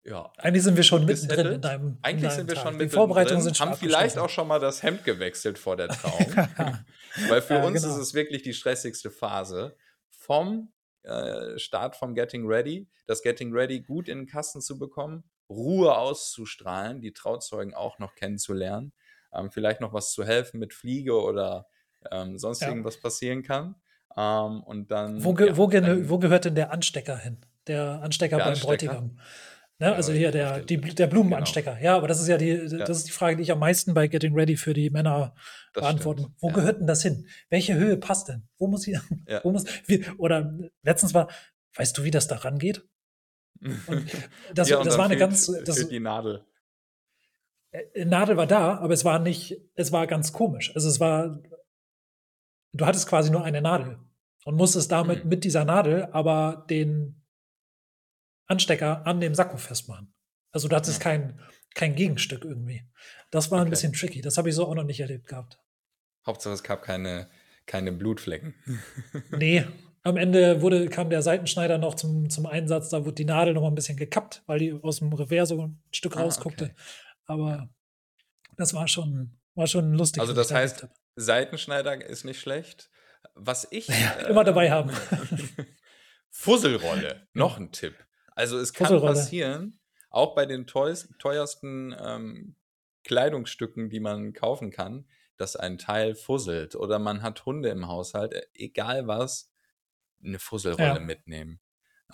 ja, Eigentlich sind wir schon mittendrin in deinem in Eigentlich deinem sind wir Tag. schon Die mit Vorbereitungen sind schon haben vielleicht auch schon mal das Hemd gewechselt vor der Trauung. Weil für Ja, uns genau. ist es wirklich die stressigste Phase. Vom äh, Start vom Getting Ready, das Getting Ready gut in den Kasten zu bekommen, Ruhe auszustrahlen, die Trauzeugen auch noch kennenzulernen, ähm, vielleicht noch was zu helfen mit Fliege oder ähm, sonst Ja. irgendwas passieren kann. Ähm, und dann. Wo, ge ja, wo, ge wo gehört denn der Anstecker hin? Der Anstecker Der beim Anstecker? Bräutigam. Ne? Also Ja, hier der, die, der Blumenanstecker. Ja, aber das ist ja die, das ist die Frage, die ich am meisten bei Getting Ready für die Männer das beantworten. stimmt, Wo ja. gehört denn das hin? Welche Höhe passt denn? Wo muss ich, Ja. wo muss, wie, oder letztens war, weißt du, wie das da rangeht? Und das, Ja, und das war eine fehlt- ganz, das, fehlt die Nadel. äh, Nadel war da, aber es war nicht, es war ganz komisch. Also es war, du hattest quasi nur eine Nadel und musstest damit Hm. mit dieser Nadel aber den Anstecker an dem Sakko festmachen. Also du hattest Ja. kein, kein Gegenstück irgendwie. Das war ein Okay. bisschen tricky. Das habe ich so auch noch nicht erlebt gehabt. Hauptsache es gab keine, keine Blutflecken. Nee, am Ende wurde, kam der Seitenschneider noch zum, zum Einsatz. Da wurde die Nadel noch mal ein bisschen gekappt, weil die aus dem Revers so ein Stück Ah, rausguckte. okay. Aber das war schon, war schon lustig. Also das heißt. Seitenschneider ist nicht schlecht. Was ich Ja, äh, immer dabei haben. Fusselrolle, noch ein Tipp. Also es kann passieren, auch bei den teuersten ähm, Kleidungsstücken, die man kaufen kann, dass ein Teil fusselt oder man hat Hunde im Haushalt, äh, egal was, eine Fusselrolle Ja. mitnehmen.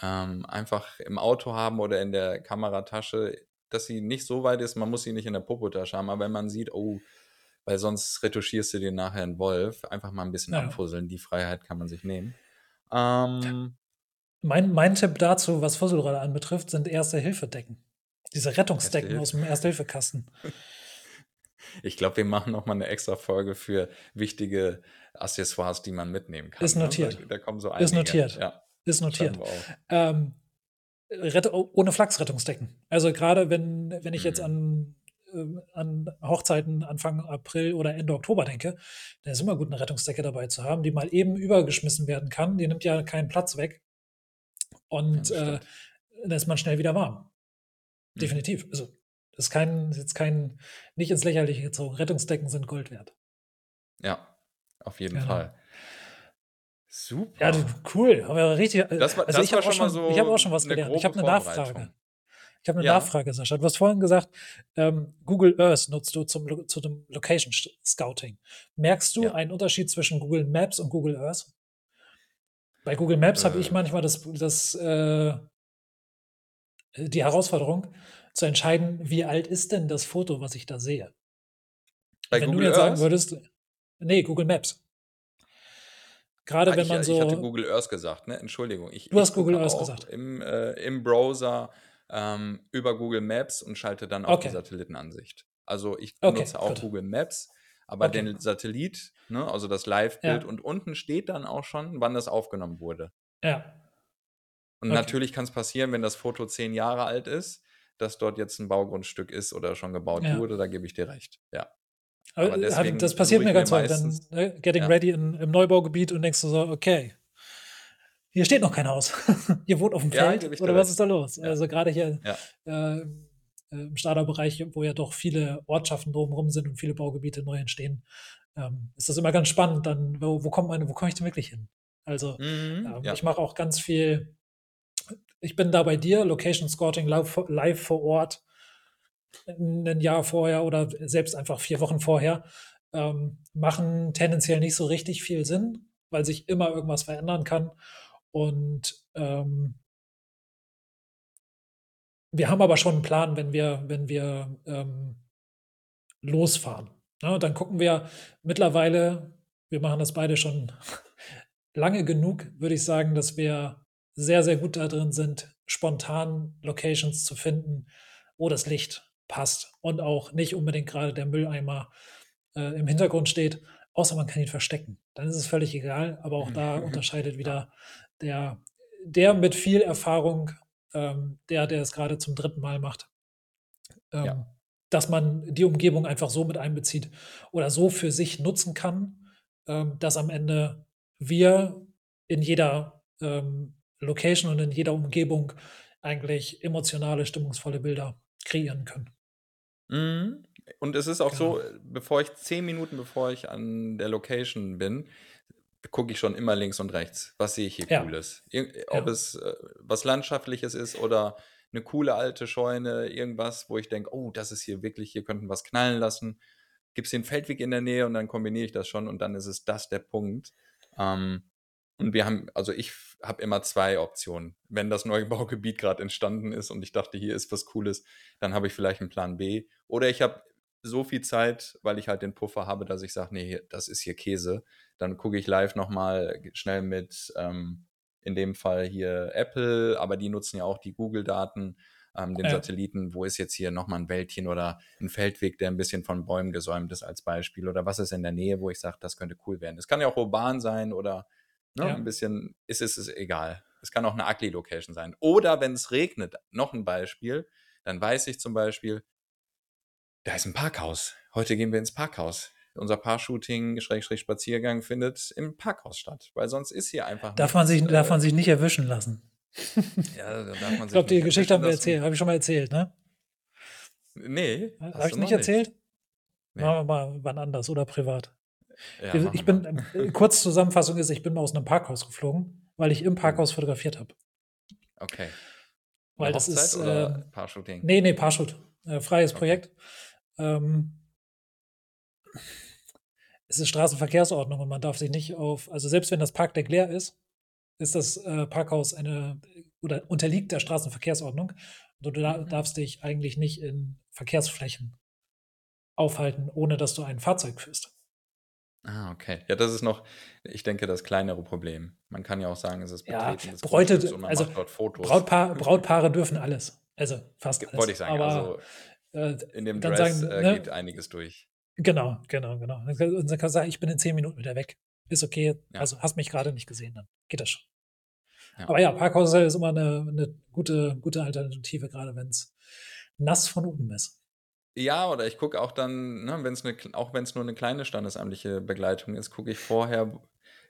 Ähm, einfach im Auto haben oder in der Kameratasche, dass sie nicht so weit ist, man muss sie nicht in der Popotasche haben, aber wenn man sieht, oh, weil sonst retuschierst du dir nachher einen Wolf, einfach mal ein bisschen Ja. abfusseln, die Freiheit kann man sich nehmen. Ähm, Mein, mein Tipp dazu, was Fusselrolle anbetrifft, sind Erste-Hilfe-Decken. Diese Rettungsdecken Erste aus dem Erste-Hilfe-Kasten. Ich glaube, wir machen noch mal eine extra Folge für wichtige Accessoires, die man mitnehmen kann. Ist notiert. Ne? Da, kommen so Ist einige. notiert. Ja, Ist notiert. Ähm, Rett ohne Flachsrettungsdecken. Also gerade wenn, wenn ich jetzt Mhm. an, ähm, an Hochzeiten Anfang April oder Ende Oktober denke, dann ist immer gut, eine Rettungsdecke dabei zu haben, die mal eben übergeschmissen werden kann. Die nimmt ja keinen Platz weg. Und Ja, äh, dann ist man schnell wieder warm. Mhm. Definitiv. Also das ist kein, ist jetzt kein, nicht ins Lächerliche gezogen. Rettungsdecken sind Gold wert. Ja, auf jeden Genau. Fall. Super. Ja, du, cool. Haben wir richtig. äh, Das war- also das ich war habe auch schon so ich habe auch schon was gelernt. Ich habe eine Nachfrage. Ich habe eine Ja. Nachfrage, Sascha. Du hast vorhin gesagt, ähm, Google Earth nutzt du zum, zu dem Location Scouting. Merkst du Ja. einen Unterschied zwischen Google Maps und Google Earth? Bei Google Maps habe ich Äh. manchmal das, das, äh, die Herausforderung zu entscheiden, wie alt ist denn das Foto, was ich da sehe? Bei wenn Google du jetzt sagen Earth? würdest, nee, Google Maps. Gerade Ah, wenn ich, man so. ich hatte Google Earth gesagt, ne? Entschuldigung. Ich, Du hast ich Google Earth auch gesagt. Im, äh, Im Browser ähm, über Google Maps und schalte dann auf die Okay. Satellitenansicht. Also ich Okay, nutze auch gut. Google Maps, aber Okay. den Satellit, ne, also das Live-Bild Ja. und unten steht dann auch schon, wann das aufgenommen wurde. Ja, Und Okay. natürlich kann es passieren, wenn das Foto zehn Jahre alt ist, dass dort jetzt ein Baugrundstück ist oder schon gebaut Ja. wurde, da gebe ich dir recht. Ja. aber Aber äh, deswegen das passiert mir ganz häufig. Dann ne, Getting Ja. ready in, im Neubaugebiet und denkst du so, okay, hier steht noch kein Haus. Ihr wohnt auf dem Feld oder was recht. ist da los? Also gerade hier Ja. Äh, im Stadlerbereich, wo ja doch viele Ortschaften drumherum sind und viele Baugebiete neu entstehen, ähm, ist das immer ganz spannend. Dann, wo, wo kommt meine, wo komme ich denn wirklich hin? Also Mhm, ähm, ja. ich mache auch ganz viel. Ich bin da bei dir, Location Scouting live, vor- live vor Ort, ein Jahr vorher oder selbst einfach vier Wochen vorher, ähm, machen tendenziell nicht so richtig viel Sinn, weil sich immer irgendwas verändern kann. Und ähm, wir haben aber schon einen Plan, wenn wir, wenn wir ähm, losfahren. Und dann gucken wir mittlerweile, wir machen das beide schon lange genug, würde ich sagen, dass wir sehr, sehr gut da drin sind, spontan Locations zu finden, wo das Licht passt und auch nicht unbedingt gerade der Mülleimer äh, im Hintergrund steht, außer man kann ihn verstecken. Dann ist es völlig egal, aber auch da unterscheidet wieder der, der mit viel Erfahrung, ähm, der, der es gerade zum dritten Mal macht, ähm, Ja. dass man die Umgebung einfach so mit einbezieht oder so für sich nutzen kann, ähm, dass am Ende wir in jeder ähm, Location und in jeder Umgebung eigentlich emotionale, stimmungsvolle Bilder kreieren können. Mhm. Und es ist auch Genau. so, bevor ich zehn Minuten bevor ich an der Location bin, gucke ich schon immer links und rechts. Was sehe ich hier Ja. Cooles? Ob Ja. es äh, was Landschaftliches ist oder eine coole alte Scheune, irgendwas, wo ich denke, oh, das ist hier wirklich, hier könnten was knallen lassen. Gibt es hier einen Feldweg in der Nähe und dann kombiniere ich das schon und dann ist es das der Punkt. Ähm, und wir haben, also ich habe immer zwei Optionen. Wenn das Neubaugebiet gerade entstanden ist und ich dachte, hier ist was Cooles, dann habe ich vielleicht einen Plan B. Oder ich habe so viel Zeit, weil ich halt den Puffer habe, dass ich sage, nee, das ist hier Käse. Dann gucke ich live nochmal schnell mit, ähm, in dem Fall hier Apple, aber die nutzen ja auch die Google-Daten, ähm, den Ja. Satelliten. Wo ist jetzt hier nochmal ein Wäldchen oder ein Feldweg, der ein bisschen von Bäumen gesäumt ist als Beispiel? Oder was ist in der Nähe, wo ich sage, das könnte cool werden? Es kann ja auch urban sein oder ne, Ja. ein bisschen, ist es ist egal. Es kann auch eine ugly Location sein. Oder wenn es regnet, noch ein Beispiel, dann weiß ich zum Beispiel, da ist ein Parkhaus. Heute gehen wir ins Parkhaus. Unser Paar-Shooting, Schrägstrich Spaziergang findet im Parkhaus statt, weil sonst ist hier einfach Darf man, sich, nichts, darf äh, man sich nicht erwischen lassen. Ja, da darf man Ich sich glaube, die Geschichte haben wir erzählt, habe ich schon mal erzählt, ne? Nee, Habe ich nicht erzählt? Nee. Machen wir mal wann anders oder privat. Ja, ich wir bin, äh, kurz Zusammenfassung ist, ich bin mal aus einem Parkhaus geflogen, weil ich im Mhm. Parkhaus fotografiert habe. Okay. Weil Eine das Hochzeit ist, oder ähm, Paar-Shooting? Nee, nee, Paarshoot. Äh, freies Okay. Projekt. Ähm, es ist Straßenverkehrsordnung und man darf sich nicht auf, also selbst wenn das Parkdeck leer ist, ist das äh, Parkhaus eine oder unterliegt der Straßenverkehrsordnung. Und du da, Mhm. darfst dich eigentlich nicht in Verkehrsflächen aufhalten, ohne dass du ein Fahrzeug führst. Ah, okay. Ja, das ist noch, ich denke, das kleinere Problem. Man kann ja auch sagen, es ist Ja, Betreten des Bräute, und man also macht dort Fotos. Brautpaar, Brautpaare dürfen alles. Also fast alles. Wollte ich sagen. Aber also äh, in dem Dress sagen, äh, ne? geht einiges durch. Genau, genau, genau. Und dann kannst du sagen, ich bin in zehn Minuten wieder weg. Ist okay. Ja. Also hast mich gerade nicht gesehen, dann geht das schon. Ja. Aber ja, Parkhaus ist immer eine, eine gute, gute Alternative, gerade wenn es nass von oben ist. Ja, oder ich gucke auch dann, ne, wenn's ne, auch wenn es nur eine kleine standesamtliche Begleitung ist, gucke ich vorher,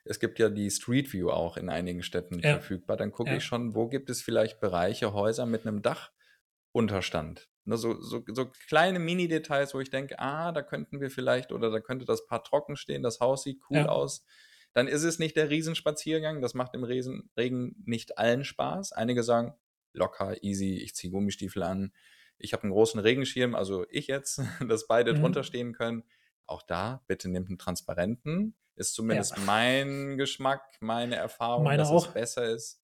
es gibt ja die Street View auch in einigen Städten Ja. verfügbar, dann gucke Ja. ich schon, wo gibt es vielleicht Bereiche, Häuser mit einem Dachunterstand. Ne, so, so, so kleine Mini-Details, wo ich denke, ah, da könnten wir vielleicht, oder da könnte das Paar trocken stehen, das Haus sieht cool Ja. aus. Dann ist es nicht der Riesenspaziergang, das macht im Resen, Regen nicht allen Spaß. Einige sagen, locker, easy, ich ziehe Gummistiefel an, ich habe einen großen Regenschirm, also ich jetzt, dass beide Mhm. drunter stehen können. Auch da, bitte nehmt einen transparenten. Ist zumindest Ja. mein Geschmack, meine Erfahrung, Meine dass auch. es besser ist.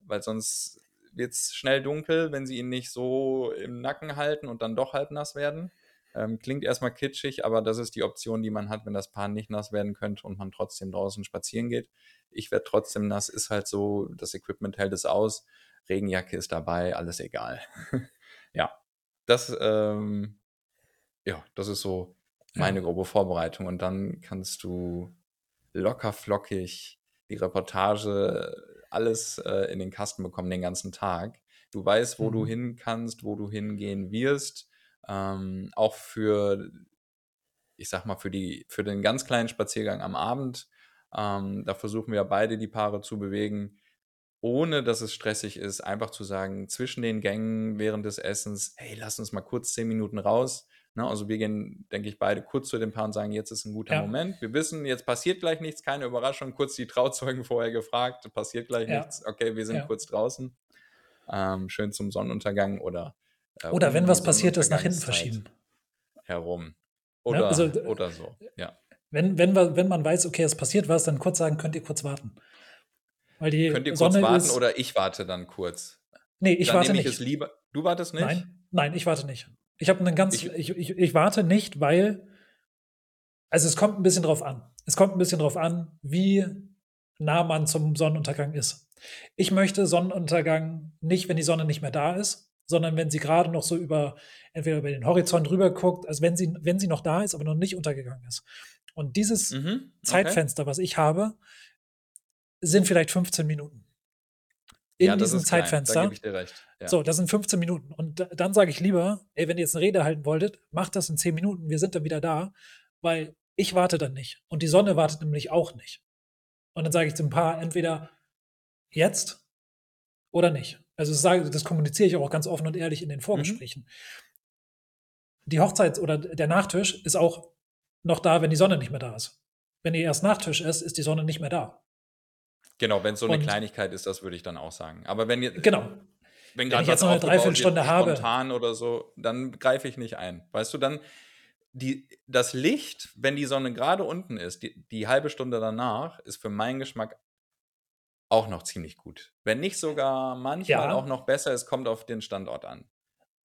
Weil sonst wird es schnell dunkel, wenn sie ihn nicht so im Nacken halten und dann doch halb nass werden. Ähm, klingt erstmal kitschig, aber das ist die Option, die man hat, wenn das Paar nicht nass werden könnte und man trotzdem draußen spazieren geht. Ich werde trotzdem nass, ist halt so, das Equipment hält es aus, Regenjacke ist dabei, alles egal. ja, das, ähm, ja, das ist so meine Ja. grobe Vorbereitung. Und dann kannst du locker flockig die Reportage, alles äh, in den Kasten bekommen den ganzen Tag. Du weißt, wo du Mhm. hin kannst, wo du hingehen wirst. Ähm, auch für, ich sag mal, für, die, für den ganz kleinen Spaziergang am Abend. Ähm, da versuchen wir beide die Paare zu bewegen. ohne dass es stressig ist, einfach zu sagen, zwischen den Gängen während des Essens, hey, lass uns mal kurz zehn Minuten raus. Ne? Also wir gehen, denke ich, beide kurz zu dem Paar und sagen, jetzt ist ein guter Ja. Moment. Wir wissen, jetzt passiert gleich nichts, keine Überraschung. Kurz die Trauzeugen vorher gefragt, passiert gleich Ja. nichts. Okay, wir sind Ja. kurz draußen. Ähm, schön zum Sonnenuntergang oder äh, Oder um wenn was passiert ist, nach hinten verschieben. herum. Ja, Oder, also, oder so, ja. Wenn, wenn, wenn man weiß, okay, es passiert was, dann kurz sagen, könnt ihr kurz warten. Weil die Könnt ihr kurz Sonne warten ist. oder ich warte dann kurz? nee, ich dann warte nicht. es lieber. Du wartest nicht? Nein, nein, ich warte nicht. Ich habe einen ganz, Ich- ich, ich, ich warte nicht, weil, also es kommt ein bisschen drauf an. Es kommt ein bisschen drauf an, wie nah man zum Sonnenuntergang ist. Ich möchte Sonnenuntergang nicht, wenn die Sonne nicht mehr da ist, sondern wenn sie gerade noch so über, entweder über den Horizont rüber guckt, also wenn sie, wenn sie noch da ist, aber noch nicht untergegangen ist. Und dieses Mhm, okay. Zeitfenster, was ich habe, sind vielleicht 15 Minuten. In ja, diesem ist Da Zeitfenster. recht. Ja. So, das sind 15 Minuten. Und da- dann sage ich lieber, ey, wenn ihr jetzt eine Rede halten wolltet, macht das in 10 Minuten, wir sind dann wieder da, weil ich warte dann nicht. Und die Sonne wartet nämlich auch nicht. Und dann sage ich zum Paar entweder jetzt oder nicht. Also das, sage, das kommuniziere ich auch ganz offen und ehrlich in den Vorgesprächen. Die Hochzeit oder der Nachtisch ist auch noch da, wenn die Sonne nicht mehr da ist. Wenn ihr erst Nachtisch esst, ist die Sonne nicht mehr da. Genau, wenn es so eine Und- Kleinigkeit ist, das würde ich dann auch sagen. Aber wenn ihr, Genau. wenn ich gerade jetzt noch eine Dreiviertelstunde habe. spontan oder so, dann greife ich nicht ein. Weißt du, dann die, das Licht, wenn die Sonne gerade unten ist, die, die halbe Stunde danach, ist für meinen Geschmack auch noch ziemlich gut. Wenn nicht sogar manchmal Ja. auch noch besser, es kommt auf den Standort an.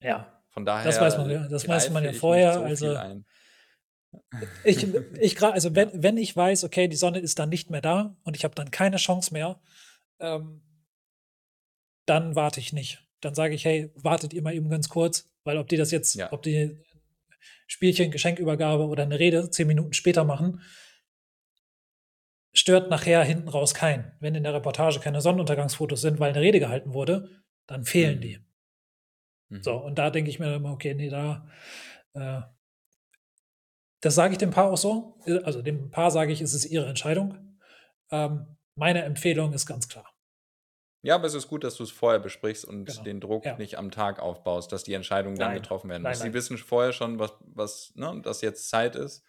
Ja. Von daher Das weiß man ja- das weiß man ja ich vorher, so also- ein. Ich, ich gra- also wenn, wenn ich weiß, okay, die Sonne ist dann nicht mehr da und ich habe dann keine Chance mehr, ähm, dann warte ich nicht. Dann sage ich, hey, wartet ihr mal eben ganz kurz, weil ob die das jetzt, Ja. ob die Spielchen, Geschenkübergabe oder eine Rede zehn Minuten später machen, stört nachher hinten raus keinen. Wenn in der Reportage keine Sonnenuntergangsfotos sind, weil eine Rede gehalten wurde, dann fehlen Mhm. die. Mhm. So, und da denke ich mir immer, okay, nee, da, äh, das sage ich dem Paar auch so. Also dem Paar sage ich, es ist ihre Entscheidung. Ähm, meine Empfehlung ist ganz klar. Ja, aber es ist gut, dass du es vorher besprichst und Genau. den Druck Ja. nicht am Tag aufbaust, dass die Entscheidungen dann getroffen werden muss. Sie wissen vorher schon, was, was ne, dass jetzt Zeit ist.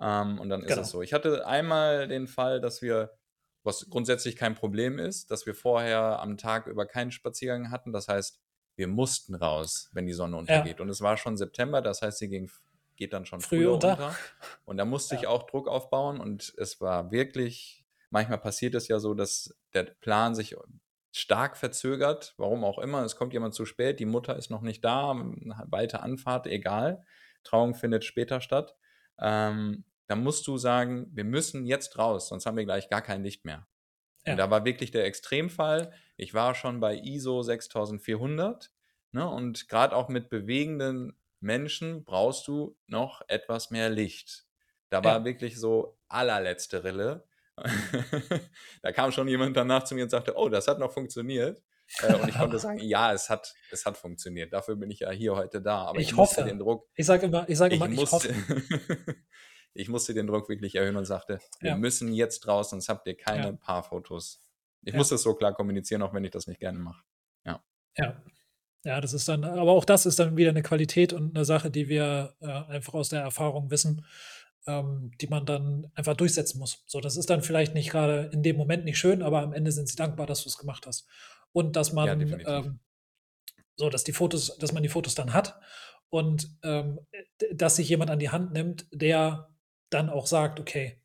Ähm, und dann ist Genau. es so. Ich hatte einmal den Fall, dass wir, was grundsätzlich kein Problem ist, dass wir vorher am Tag über keinen Spaziergang hatten. Das heißt, wir mussten raus, wenn die Sonne untergeht. Und es war schon September, das heißt, sie ging, geht dann schon Früh früher unter. unter. Und da musste ich Ja. auch Druck aufbauen und es war wirklich, manchmal passiert es ja so, dass der Plan sich stark verzögert, warum auch immer. Es kommt jemand zu spät, die Mutter ist noch nicht da, weite Anfahrt, egal. Trauung findet später statt. Ähm, dann musst du sagen, wir müssen jetzt raus, sonst haben wir gleich gar kein Licht mehr. Ja. Und da war wirklich der Extremfall. Ich war schon bei ISO 6400 ne, und gerade auch mit bewegenden Menschen brauchst du noch etwas mehr Licht. Da war Ja. wirklich so allerletzte Rille. da kam schon jemand danach zu mir und sagte, oh, das hat noch funktioniert. Äh, und ich konnte sagen, ja, es hat, es hat funktioniert. Dafür bin ich ja hier heute da. Aber Ich ich, musste hoffe. den Druck, Ich sage immer, ich sage ich immer, ich, musste, hoffe. ich musste den Druck wirklich erhöhen und sagte, wir Ja. müssen jetzt raus, sonst habt ihr keine Ja. Paarfotos. Ich Ja. muss das so klar kommunizieren, auch wenn ich das nicht gerne mache. Ja. Ja, das ist dann, aber auch das ist dann wieder eine Qualität und eine Sache, die wir äh, einfach aus der Erfahrung wissen, ähm, die man dann einfach durchsetzen muss. So, das ist dann vielleicht nicht gerade in dem Moment nicht schön, aber am Ende sind sie dankbar, dass du es gemacht hast. Und dass man, definitiv. ähm, so, dass die Fotos, dass man die Fotos dann hat und ähm, dass sich jemand an die Hand nimmt, der dann auch sagt, okay,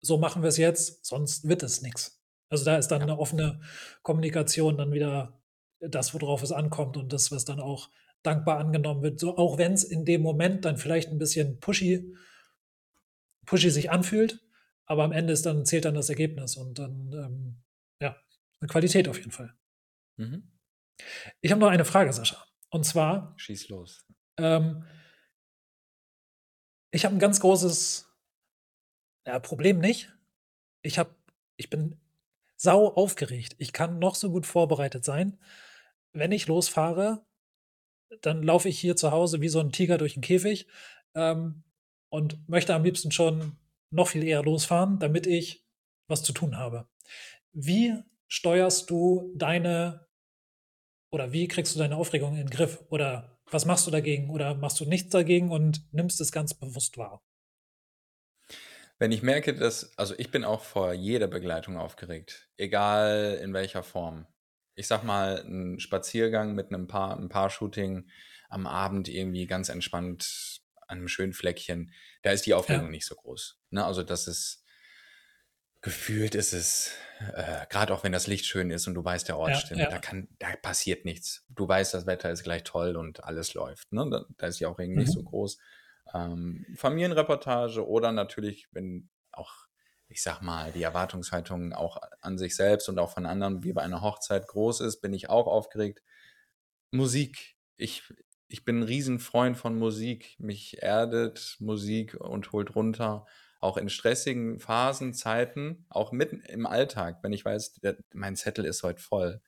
so machen wir es jetzt, sonst wird es nichts. Also da ist dann Ja. eine offene Kommunikation dann wieder das, worauf es ankommt und das, was dann auch dankbar angenommen wird. So, auch wenn es in dem Moment dann vielleicht ein bisschen pushy, pushy sich anfühlt, aber am Ende ist dann, zählt dann das Ergebnis und dann, ähm, ja, eine Qualität auf jeden Fall. Mhm. Ich habe noch eine Frage, Sascha. Und zwar, Schieß los. ähm, ich habe ein ganz großes ja, Problem nicht. Ich habe, ich bin sau aufgeregt. Ich kann noch so gut vorbereitet sein. Wenn ich losfahre, dann laufe ich hier zu Hause wie so ein Tiger durch den Käfig ähm, und möchte am liebsten schon noch viel eher losfahren, damit ich was zu tun habe. Wie steuerst du deine oder wie kriegst du deine Aufregung in den Griff? Oder was machst du dagegen? Oder machst du nichts dagegen und nimmst es ganz bewusst wahr? Wenn ich merke, dass, also ich bin auch vor jeder Begleitung aufgeregt, egal in welcher Form. Ich sag mal, ein Spaziergang mit einem Paar, ein Paar-Shooting am Abend irgendwie ganz entspannt an einem schönen Fleckchen, da ist die Aufregung Ja. nicht so groß. Ne? Also das ist gefühlt ist es, äh, gerade auch wenn das Licht schön ist und du weißt, der Ort Ja, stimmt, da ja. kann, da passiert nichts. Du weißt, das Wetter ist gleich toll und alles läuft. Ne? Da, da ist die Aufregung nicht so Mhm. groß. Ähm, Familienreportage oder natürlich, wenn auch, ich sag mal, die Erwartungshaltung auch an sich selbst und auch von anderen wie bei einer Hochzeit groß ist, bin ich auch aufgeregt. Musik. Ich, ich bin ein Riesenfreund von Musik. Mich erdet Musik und holt runter. Auch in stressigen Phasen, Zeiten, auch mitten im Alltag, wenn ich weiß, der, mein Zettel ist heute voll,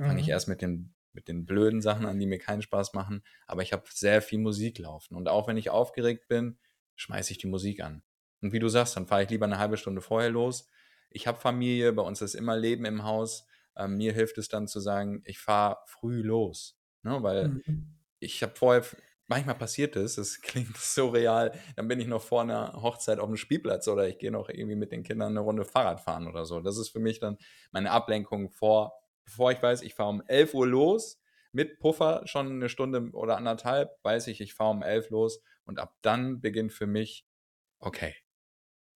fange ich Mhm. erst mit den, mit den blöden Sachen an, die mir keinen Spaß machen. Aber ich habe sehr viel Musik laufen. Und auch wenn ich aufgeregt bin, schmeiße ich die Musik an. Und wie du sagst, dann fahre ich lieber eine halbe Stunde vorher los. Ich habe Familie, bei uns ist immer Leben im Haus. Ähm, mir hilft es dann zu sagen, ich fahre früh los. Ne? Weil Mhm. ich habe vorher, manchmal passiert es, das klingt so real, dann bin ich noch vor einer Hochzeit auf dem Spielplatz oder ich gehe noch irgendwie mit den Kindern eine Runde Fahrrad fahren oder so. Das ist für mich dann meine Ablenkung vor, bevor ich weiß, ich fahre um 11 Uhr los, mit Puffer schon eine Stunde oder anderthalb, weiß ich, ich fahre um 11 los und ab dann beginnt für mich, okay,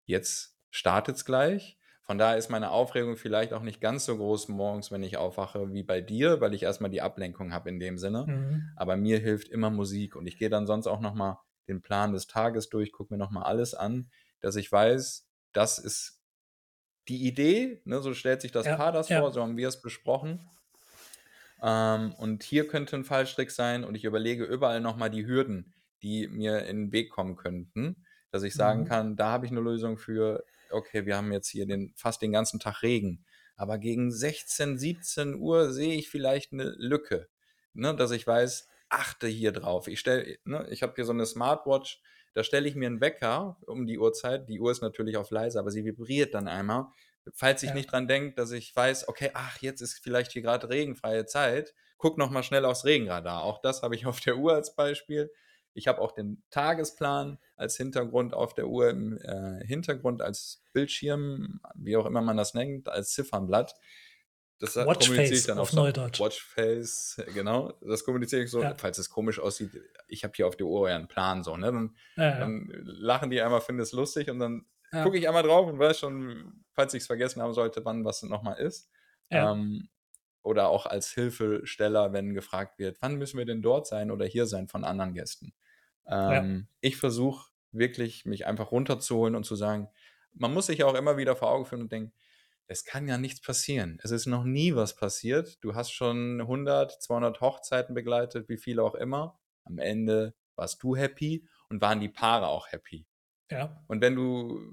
jetzt startet es gleich. Von daher ist meine Aufregung vielleicht auch nicht ganz so groß morgens, wenn ich aufwache, wie bei dir, weil ich erstmal die Ablenkung habe in dem Sinne. Mhm. Aber mir hilft immer Musik und ich gehe dann sonst auch nochmal den Plan des Tages durch, gucke mir nochmal alles an, dass ich weiß, das ist die Idee, ne, so stellt sich das Ja, Paar das ja. vor, so haben wir es besprochen. Ähm, und hier könnte ein Fallstrick sein und ich überlege überall nochmal die Hürden, die mir in den Weg kommen könnten, dass ich sagen Mhm. kann, da habe ich eine Lösung für, okay, wir haben jetzt hier den, fast den ganzen Tag Regen, aber gegen 16, 17 Uhr sehe ich vielleicht eine Lücke, ne, dass ich weiß, achte hier drauf. Ich stelle, ne, ich habe hier so eine Smartwatch, da stelle ich mir einen Wecker um die Uhrzeit. Die Uhr ist natürlich auf leise, aber sie vibriert dann einmal. Falls ich Ja. nicht dran denke, dass ich weiß, okay, ach, jetzt ist vielleicht hier gerade regenfreie Zeit, guck noch mal schnell aufs Regenradar. Auch das habe ich auf der Uhr als Beispiel. Ich habe auch den Tagesplan als Hintergrund auf der Uhr im äh, Hintergrund als Bildschirm, wie auch immer man das nennt, als Ziffernblatt. Das kommuniziere ich dann auf so- Neudeutsch. Watchface, genau. Das kommuniziere ich so, Ja. falls es komisch aussieht. Ich habe hier auf der Uhr ja einen Plan so, ne? Dann, Ja, dann lachen die einmal, finden es lustig und dann gucke ich einmal drauf und weiß schon, falls ich es vergessen haben sollte, wann was nochmal ist. Ähm, oder auch als Hilfesteller, wenn gefragt wird, wann müssen wir denn dort sein oder hier sein von anderen Gästen. Ähm, Ich versuche wirklich, mich einfach runterzuholen und zu sagen, man muss sich ja auch immer wieder vor Augen führen und denken, es kann ja nichts passieren. Es ist noch nie was passiert. Du hast schon 100, 200 Hochzeiten begleitet, wie viele auch immer. Am Ende warst du happy und waren die Paare auch happy. ja. Und wenn du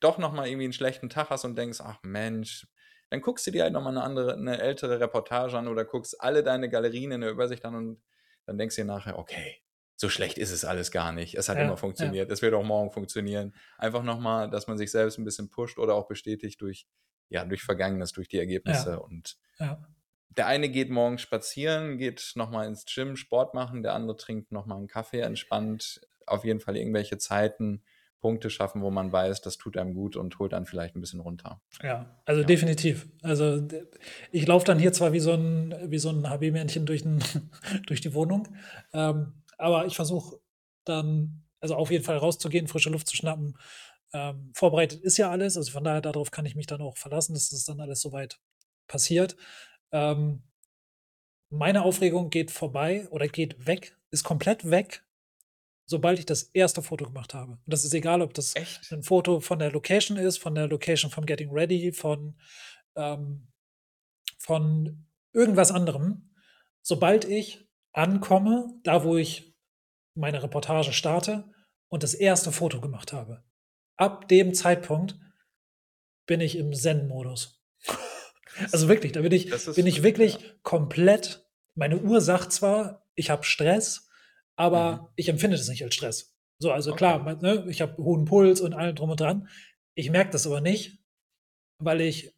doch nochmal irgendwie einen schlechten Tag hast und denkst, ach Mensch, dann guckst du dir halt nochmal eine andere, eine ältere Reportage an oder guckst alle deine Galerien in der Übersicht an und dann denkst du dir nachher, okay, so schlecht ist es alles gar nicht. Es hat Ja, immer ja. funktioniert. Es wird auch morgen funktionieren. Einfach nochmal, dass man sich selbst ein bisschen pusht oder auch bestätigt durch, ja, durch Vergangenes, durch die Ergebnisse. Und ja. der eine geht morgens spazieren, geht nochmal ins Gym, Sport machen, der andere trinkt nochmal einen Kaffee entspannt. Auf jeden Fall irgendwelche Zeiten, Punkte schaffen, wo man weiß, das tut einem gut und holt dann vielleicht ein bisschen runter. Ja, also Ja. definitiv. Also ich laufe dann hier zwar wie so ein, wie so ein HB-Männchen durch, den- durch die Wohnung, ähm, aber ich versuche dann, also auf jeden Fall rauszugehen, frische Luft zu schnappen. Ähm, vorbereitet ist ja alles, also von daher darauf kann ich mich dann auch verlassen, dass das dann alles soweit passiert. Ähm, meine Aufregung geht vorbei oder geht weg, ist komplett weg, sobald ich das erste Foto gemacht habe. Und das ist egal, ob das Echt? ein Foto von der Location ist, von der Location vom Getting Ready, von, ähm, von irgendwas anderem. Sobald ich ankomme, da wo ich meine Reportage starte und das erste Foto gemacht habe, ab dem Zeitpunkt bin ich im Zen-Modus. Also wirklich, da bin ich, bin ich wirklich komplett. Meine Uhr sagt zwar, ich habe Stress, aber Mhm. ich empfinde das nicht als Stress. So, also Okay. klar, ne, ich habe hohen Puls und allem drum und dran. Ich merke das aber nicht, weil ich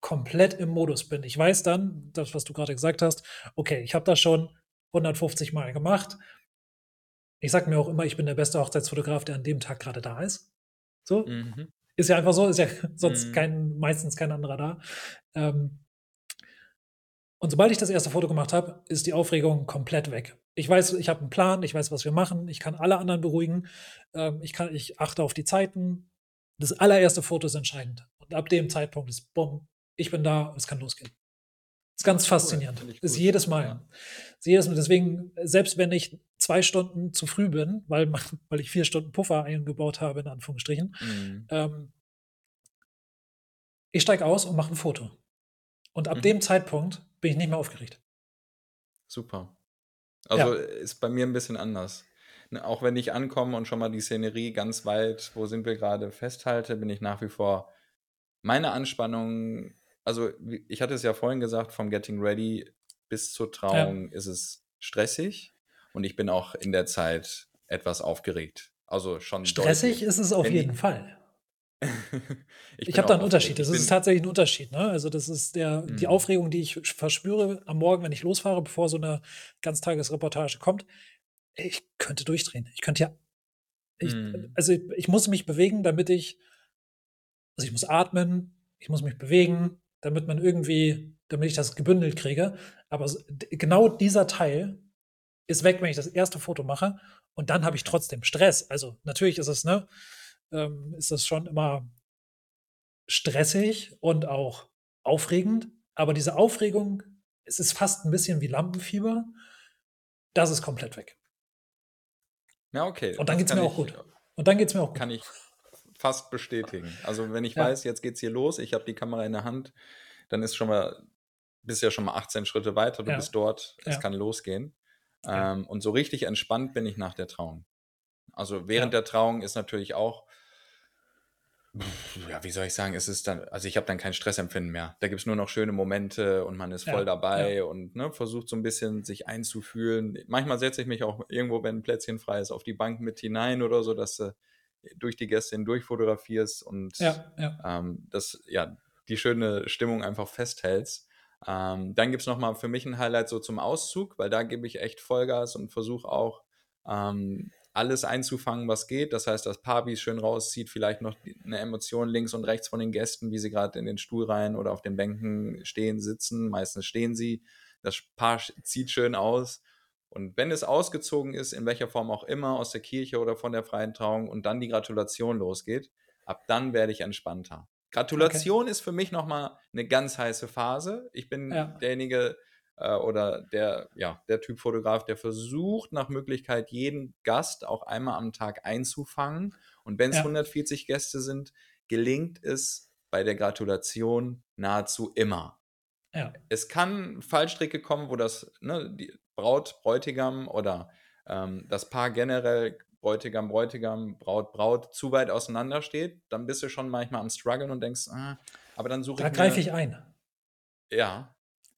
komplett im Modus bin. Ich weiß dann, das, was du gerade gesagt hast, okay, ich habe das schon 150 Mal gemacht. Ich sage mir auch immer, ich bin der beste Hochzeitsfotograf, der an dem Tag gerade da ist. So. Mhm. Ist ja einfach so, ist ja sonst mhm. kein, meistens kein anderer da. Ähm, und sobald ich das erste Foto gemacht habe, ist die Aufregung komplett weg. Ich weiß, ich habe einen Plan, ich weiß, was wir machen, ich kann alle anderen beruhigen, ähm, ich, kann, ich achte auf die Zeiten. Das allererste Foto ist entscheidend. Und ab dem Zeitpunkt ist, bumm, ich bin da, es kann losgehen. Das ist ganz faszinierend. Cool, ist jedes Mal. Ja. Ist jedes Mal. Deswegen, selbst wenn ich zwei Stunden zu früh bin, weil, weil ich vier Stunden Puffer eingebaut habe, in Anführungsstrichen, mhm. ähm, ich steige aus und mache ein Foto. Und ab mhm. dem Zeitpunkt bin ich nicht mehr aufgeregt. Super. Also ja. ist bei mir ein bisschen anders. Ne, auch wenn ich ankomme und schon mal die Szenerie ganz weit, wo sind wir gerade, festhalte, bin ich nach wie vor meine Anspannung. Also, ich hatte es ja vorhin gesagt, vom Getting Ready bis zur Trauung ja. ist es stressig und ich bin auch in der Zeit etwas aufgeregt. Also schon. Stressig deutlich. ist es auf jeden Fall ich, ich habe da einen Unterschied. Das ist tatsächlich ein Unterschied. Ne? Also, das ist der, mhm. die Aufregung, die ich verspüre am Morgen, wenn ich losfahre, bevor so eine Ganztagesreportage kommt. Ich könnte durchdrehen. Ich könnte ja. Ich, mhm. Also, ich muss mich bewegen, damit ich. Also, ich muss atmen, ich muss mich bewegen, damit man irgendwie, damit ich das gebündelt kriege. Aber genau dieser Teil ist weg, wenn ich das erste Foto mache. Und dann habe ich trotzdem Stress. Also, natürlich ist es, ne? ähm, ist das schon immer stressig und auch aufregend. Aber diese Aufregung, es ist fast ein bisschen wie Lampenfieber. Das ist komplett weg. Ja, okay. Und dann geht es mir auch gut. Und dann geht es mir auch gut. Kann ich fast bestätigen. Also wenn ich ja. weiß, jetzt geht es hier los, ich habe die Kamera in der Hand, dann ist schon mal, bist ja schon mal 18 Schritte weiter, du ja. bist dort, es kann losgehen. Ähm, und so richtig entspannt bin ich nach der Trauung. Also während der Trauung ist natürlich auch ja, wie soll ich sagen, es ist dann, also ich habe dann kein Stressempfinden mehr. Da gibt es nur noch schöne Momente und man ist voll ja, dabei ja. und ne, versucht so ein bisschen sich einzufühlen. Manchmal setze ich mich auch irgendwo, wenn ein Plätzchen frei ist, auf die Bank mit hinein oder so, dass du durch die Gäste hindurch fotografierst und ja, ähm, das, ja, die schöne Stimmung einfach festhältst. Ähm, dann gibt es nochmal für mich ein Highlight so zum Auszug, weil da gebe ich echt Vollgas und versuche auch ähm, alles einzufangen, was geht. Das heißt, das Paar, wie es schön rauszieht, vielleicht noch eine Emotion links und rechts von den Gästen, wie sie gerade in den Stuhlreihen oder auf den Bänken stehen, sitzen. Meistens stehen sie. Das Paar zieht schön aus. Und wenn es ausgezogen ist, in welcher Form auch immer, aus der Kirche oder von der freien Trauung und dann die Gratulation losgeht, ab dann werde ich entspannter. Gratulation okay. ist für mich nochmal eine ganz heiße Phase. Ich bin ja. derjenige, äh, oder der, ja, der Typ Fotograf, der versucht nach Möglichkeit jeden Gast auch einmal am Tag einzufangen. Und wenn es ja. 140 Gäste sind, gelingt es bei der Gratulation nahezu immer. Ja. Es kann Fallstricke kommen, wo das ne, die Braut, Bräutigam oder ähm, das Paar generell Bräutigam, Bräutigam, Braut, Braut zu weit auseinander steht, dann bist du schon manchmal am struggeln und denkst, ah, aber dann suche ich. Da greife ich ein. Ja,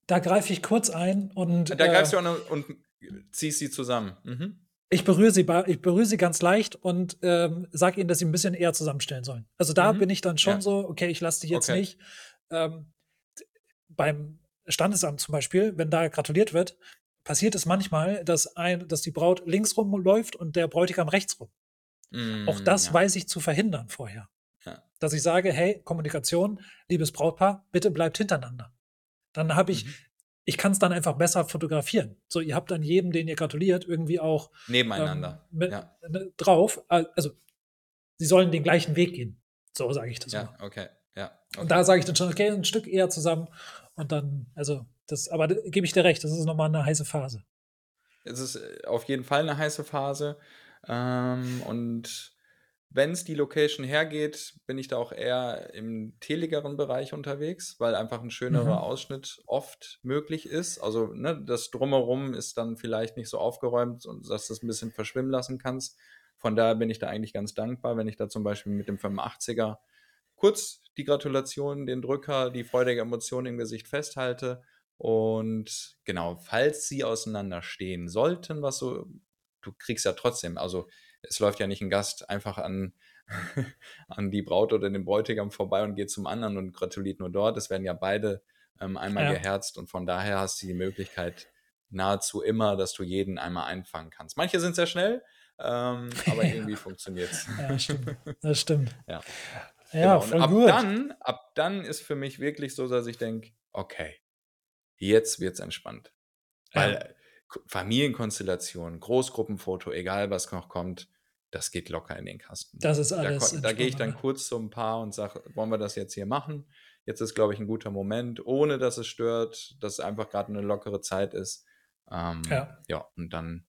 da greife ich kurz ein und. Da greifst du an und ziehst sie zusammen. Mhm. Ich berühre sie, ich berühre sie ganz leicht und ähm, sage ihnen, dass sie ein bisschen eher zusammenstellen sollen. Also da mhm. bin ich dann schon ja. so, okay, ich lasse dich jetzt okay. nicht. Ähm, beim Standesamt zum Beispiel, wenn da gratuliert wird, passiert es manchmal, dass, ein, dass die Braut links rum läuft und der Bräutigam rechts rum. Mm, Auch das ja. weiß ich zu verhindern vorher. Ja. Dass ich sage, hey, Kommunikation, liebes Brautpaar, bitte bleibt hintereinander. Dann habe ich, mhm. ich kann es dann einfach besser fotografieren. So, ihr habt dann jedem, den ihr gratuliert, irgendwie auch nebeneinander ähm, mit, ja. Ne, drauf. Also, sie sollen den gleichen Weg gehen. So sage ich das ja, immer. Okay. Ja, okay. Und da sage ich dann schon, okay, ein Stück eher zusammen. Und dann, also, das, aber da gebe ich dir recht, das ist nochmal eine heiße Phase. Es ist äh, auf jeden Fall eine heiße Phase. Ähm, und wenn es die Location hergeht, bin ich da auch eher im teligeren Bereich unterwegs, weil einfach ein schönerer mhm. Ausschnitt oft möglich ist. Also ne, das Drumherum ist dann vielleicht nicht so aufgeräumt und dass du es ein bisschen verschwimmen lassen kannst. Von daher bin ich da eigentlich ganz dankbar, wenn ich da zum Beispiel mit dem 85er kurz die Gratulation, den Drücker, die freudige Emotion im Gesicht festhalte. Und genau, falls sie auseinanderstehen sollten, was so, du kriegst ja trotzdem, also es läuft ja nicht ein Gast einfach an, an die Braut oder den Bräutigam vorbei und geht zum anderen und gratuliert nur dort. Es werden ja beide ähm, einmal Ja. geherzt und von daher hast du die Möglichkeit nahezu immer, dass du jeden einmal einfangen kannst. Manche sind sehr schnell, ähm, aber Ja. irgendwie funktioniert es. Ja, stimmt. Das stimmt. Ja. Ja, Genau. Und voll ab gut. dann, ab dann ist für mich wirklich so, dass ich denke, okay, jetzt wird's entspannt. Weil Ja. Familienkonstellation, Großgruppenfoto, egal was noch kommt, das geht locker in den Kasten. Das ist Da, alles ko- da gehe ich dann kurz zum Paar und sage, wollen wir das jetzt hier machen? Jetzt ist, glaube ich, ein guter Moment, ohne dass es stört, dass es einfach gerade eine lockere Zeit ist. Ähm, Ja. ja, und dann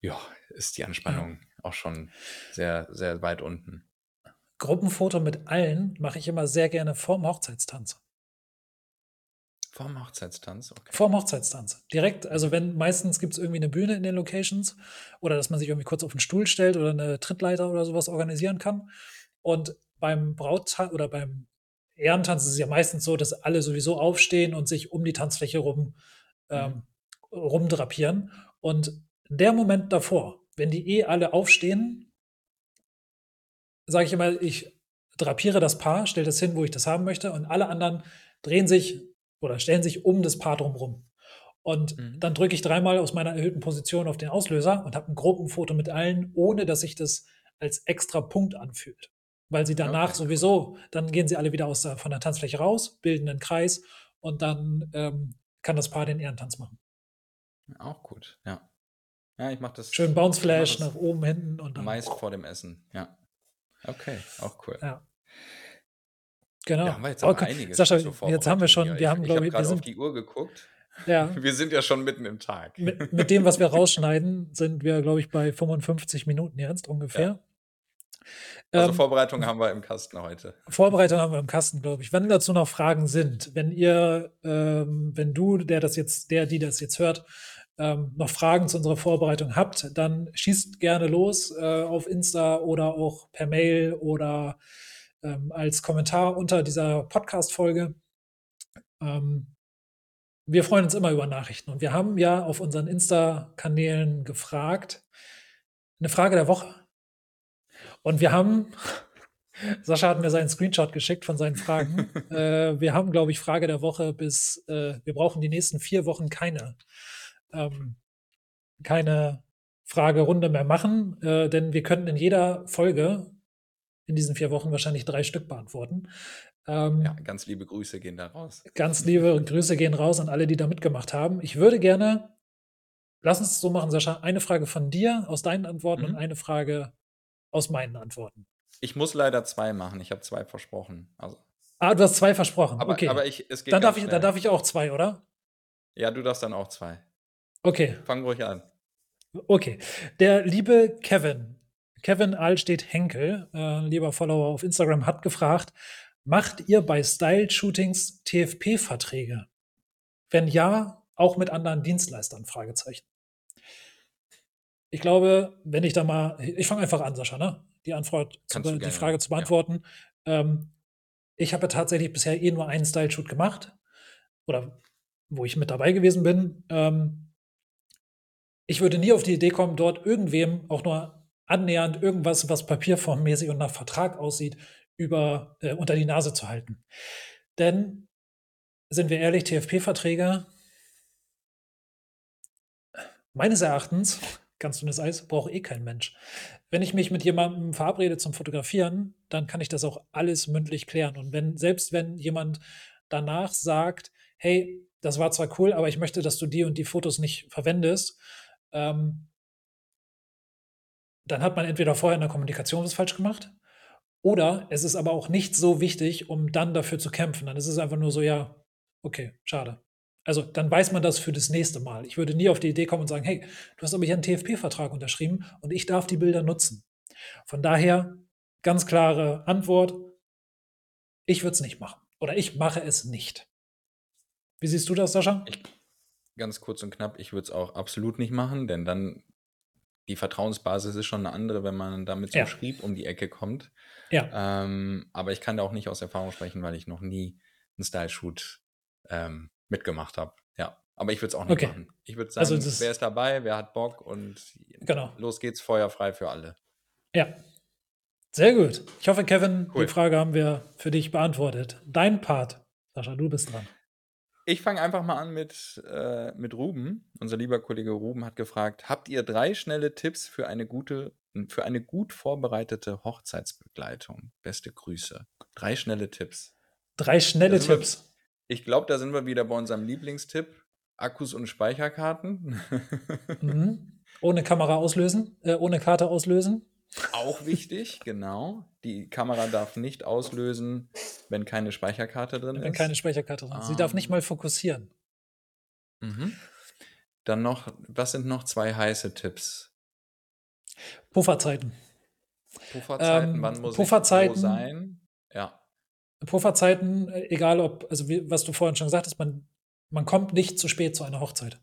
ja, ist die Anspannung auch schon sehr, sehr weit unten. Gruppenfoto mit allen mache ich immer sehr gerne vorm Hochzeitstanz. Vorm Hochzeitstanz, okay. Vorm Hochzeitstanz. Direkt, also wenn meistens gibt es irgendwie eine Bühne in den Locations oder dass man sich irgendwie kurz auf den Stuhl stellt oder eine Trittleiter oder sowas organisieren kann. Und beim Brauttanz oder beim Ehrentanz ist es ja meistens so, dass alle sowieso aufstehen und sich um die Tanzfläche rum ähm, rumdrapieren. Und der Moment davor, wenn die eh alle aufstehen, sage ich immer, ich drapiere das Paar, stelle das hin, wo ich das haben möchte, und alle anderen drehen sich oder stellen sich um das Paar drumherum. Und Mhm. dann drücke ich dreimal aus meiner erhöhten Position auf den Auslöser und habe ein Gruppenfoto mit allen, ohne dass sich das als extra Punkt anfühlt. Weil sie danach Okay, sowieso, dann gehen sie alle wieder aus der, von der Tanzfläche raus, bilden einen Kreis und dann ähm, kann das Paar den Ehrentanz machen. Auch gut, ja. Ja, ich mache das Schön Bounce Flash nach oben, hinten und dann. meist vor dem Essen, ja. Okay, auch cool. Ja. Genau. Da haben wir jetzt aber Okay, einiges Sascha, zur jetzt haben wir Vorbereitung schon, hier. wir haben, ich, ich glaube habe ich, wir gerade auf sind, die Uhr geguckt. ja, Wir sind ja schon mitten im Tag. mit, mit dem, was wir rausschneiden, sind wir, glaube ich, bei 55 Minuten jetzt ungefähr. Also Ähm, Vorbereitung haben wir im Kasten heute. Vorbereitung haben wir im Kasten, glaube ich. Wenn dazu noch Fragen sind, wenn ihr, ähm, wenn du, der das jetzt, der, die das jetzt hört, ähm, noch Fragen zu unserer Vorbereitung habt, dann schießt gerne los äh, auf Insta oder auch per Mail oder ähm, als Kommentar unter dieser Podcast-Folge. Ähm, wir freuen uns immer über Nachrichten und wir haben ja auf unseren Insta-Kanälen gefragt, eine Frage der Woche. Und wir haben, Sascha hat mir seinen Screenshot geschickt von seinen Fragen. äh, wir haben, glaube ich, Frage der Woche bis, äh, wir brauchen die nächsten vier Wochen keine, ähm, keine Fragerunde mehr machen, äh, denn wir könnten in jeder Folge in diesen vier Wochen wahrscheinlich drei Stück beantworten. Ähm, Ja, ganz liebe Grüße gehen da raus. Ganz liebe Grüße gehen raus an alle, die da mitgemacht haben. Ich würde gerne, lass uns es so machen, Sascha, eine Frage von dir aus deinen Antworten Mhm. und eine Frage aus meinen Antworten. Ich muss leider zwei machen. Ich habe zwei versprochen. Also, Ah, du hast zwei versprochen. aber, okay. aber ich, es geht dann, darf ich, dann darf ich auch zwei, oder? Ja, du darfst dann auch zwei. Okay, Fang ruhig an. okay. Der liebe Kevin, Kevin Allstedt Henkel, äh, lieber Follower auf Instagram, hat gefragt, macht ihr bei Style-Shootings TFP-Verträge? Wenn ja, auch mit anderen Dienstleistern? Fragezeichen. Ich glaube, wenn ich da mal, ich fange einfach an, Sascha, ne? Die Antwort, zu, die gerne, Frage zu ja. beantworten. Ähm, ich habe ja tatsächlich bisher eh nur einen Style-Shoot gemacht oder wo ich mit dabei gewesen bin. Ähm, ich würde nie auf die Idee kommen, dort irgendwem auch nur annähernd irgendwas, was papierformmäßig und nach Vertrag aussieht, über, äh, unter die Nase zu halten. Denn, sind wir ehrlich, TFP-Verträge, meines Erachtens, ganz dünnes Eis, braucht eh kein Mensch. Wenn ich mich mit jemandem verabrede zum Fotografieren, dann kann ich das auch alles mündlich klären. Und wenn, selbst wenn jemand danach sagt, hey, das war zwar cool, aber ich möchte, dass du die und die Fotos nicht verwendest, ähm, dann hat man entweder vorher in der Kommunikation was falsch gemacht oder es ist aber auch nicht so wichtig, um dann dafür zu kämpfen. Dann ist es einfach nur so, ja, okay, schade. Also dann weiß man das für das nächste Mal. Ich würde nie auf die Idee kommen und sagen, hey, du hast aber hier einen TFP-Vertrag unterschrieben und ich darf die Bilder nutzen. Von daher ganz klare Antwort, ich würde es nicht machen oder ich mache es nicht. Wie siehst du das, Sascha? Ich, ganz kurz und knapp, ich würde es auch absolut nicht machen, denn dann die Vertrauensbasis ist schon eine andere, wenn man damit so Ja. Schrieb um die Ecke kommt. Ja, Ähm, aber ich kann da auch nicht aus Erfahrung sprechen, weil ich noch nie einen Style-Shoot ähm, mitgemacht habe. Ja, aber ich würde es auch nicht Okay. machen. Ich würde sagen, Also wer ist dabei, wer hat Bock und Genau. los geht's, Feuer frei für alle. ja. Sehr gut. Ich hoffe, Kevin, cool. die Frage haben wir für dich beantwortet. Dein Part, Sascha, du bist dran. Ich fange einfach mal an mit, äh, mit Ruben. Unser lieber Kollege Ruben hat gefragt: Habt ihr drei schnelle Tipps für eine gute, für eine gut vorbereitete Hochzeitsbegleitung? Beste Grüße. Drei schnelle Tipps. Drei schnelle Tipps. Wir, ich glaube, da sind wir wieder bei unserem Lieblingstipp: Akkus und Speicherkarten. Mhm. Ohne Kamera auslösen, äh, ohne Karte auslösen. Auch wichtig, genau. Die Kamera darf nicht auslösen, wenn keine Speicherkarte drin wenn ist. Wenn keine Speicherkarte drin ist. Sie darf nicht ähm. mal fokussieren. Mhm. Dann noch, was sind noch zwei heiße Tipps? Pufferzeiten. Pufferzeiten, ähm, wann muss Pufferzeiten, ich wo sein? Ja. Pufferzeiten, äh, egal ob, also wie, was du vorhin schon gesagt hast, man, man kommt nicht zu spät zu einer Hochzeit.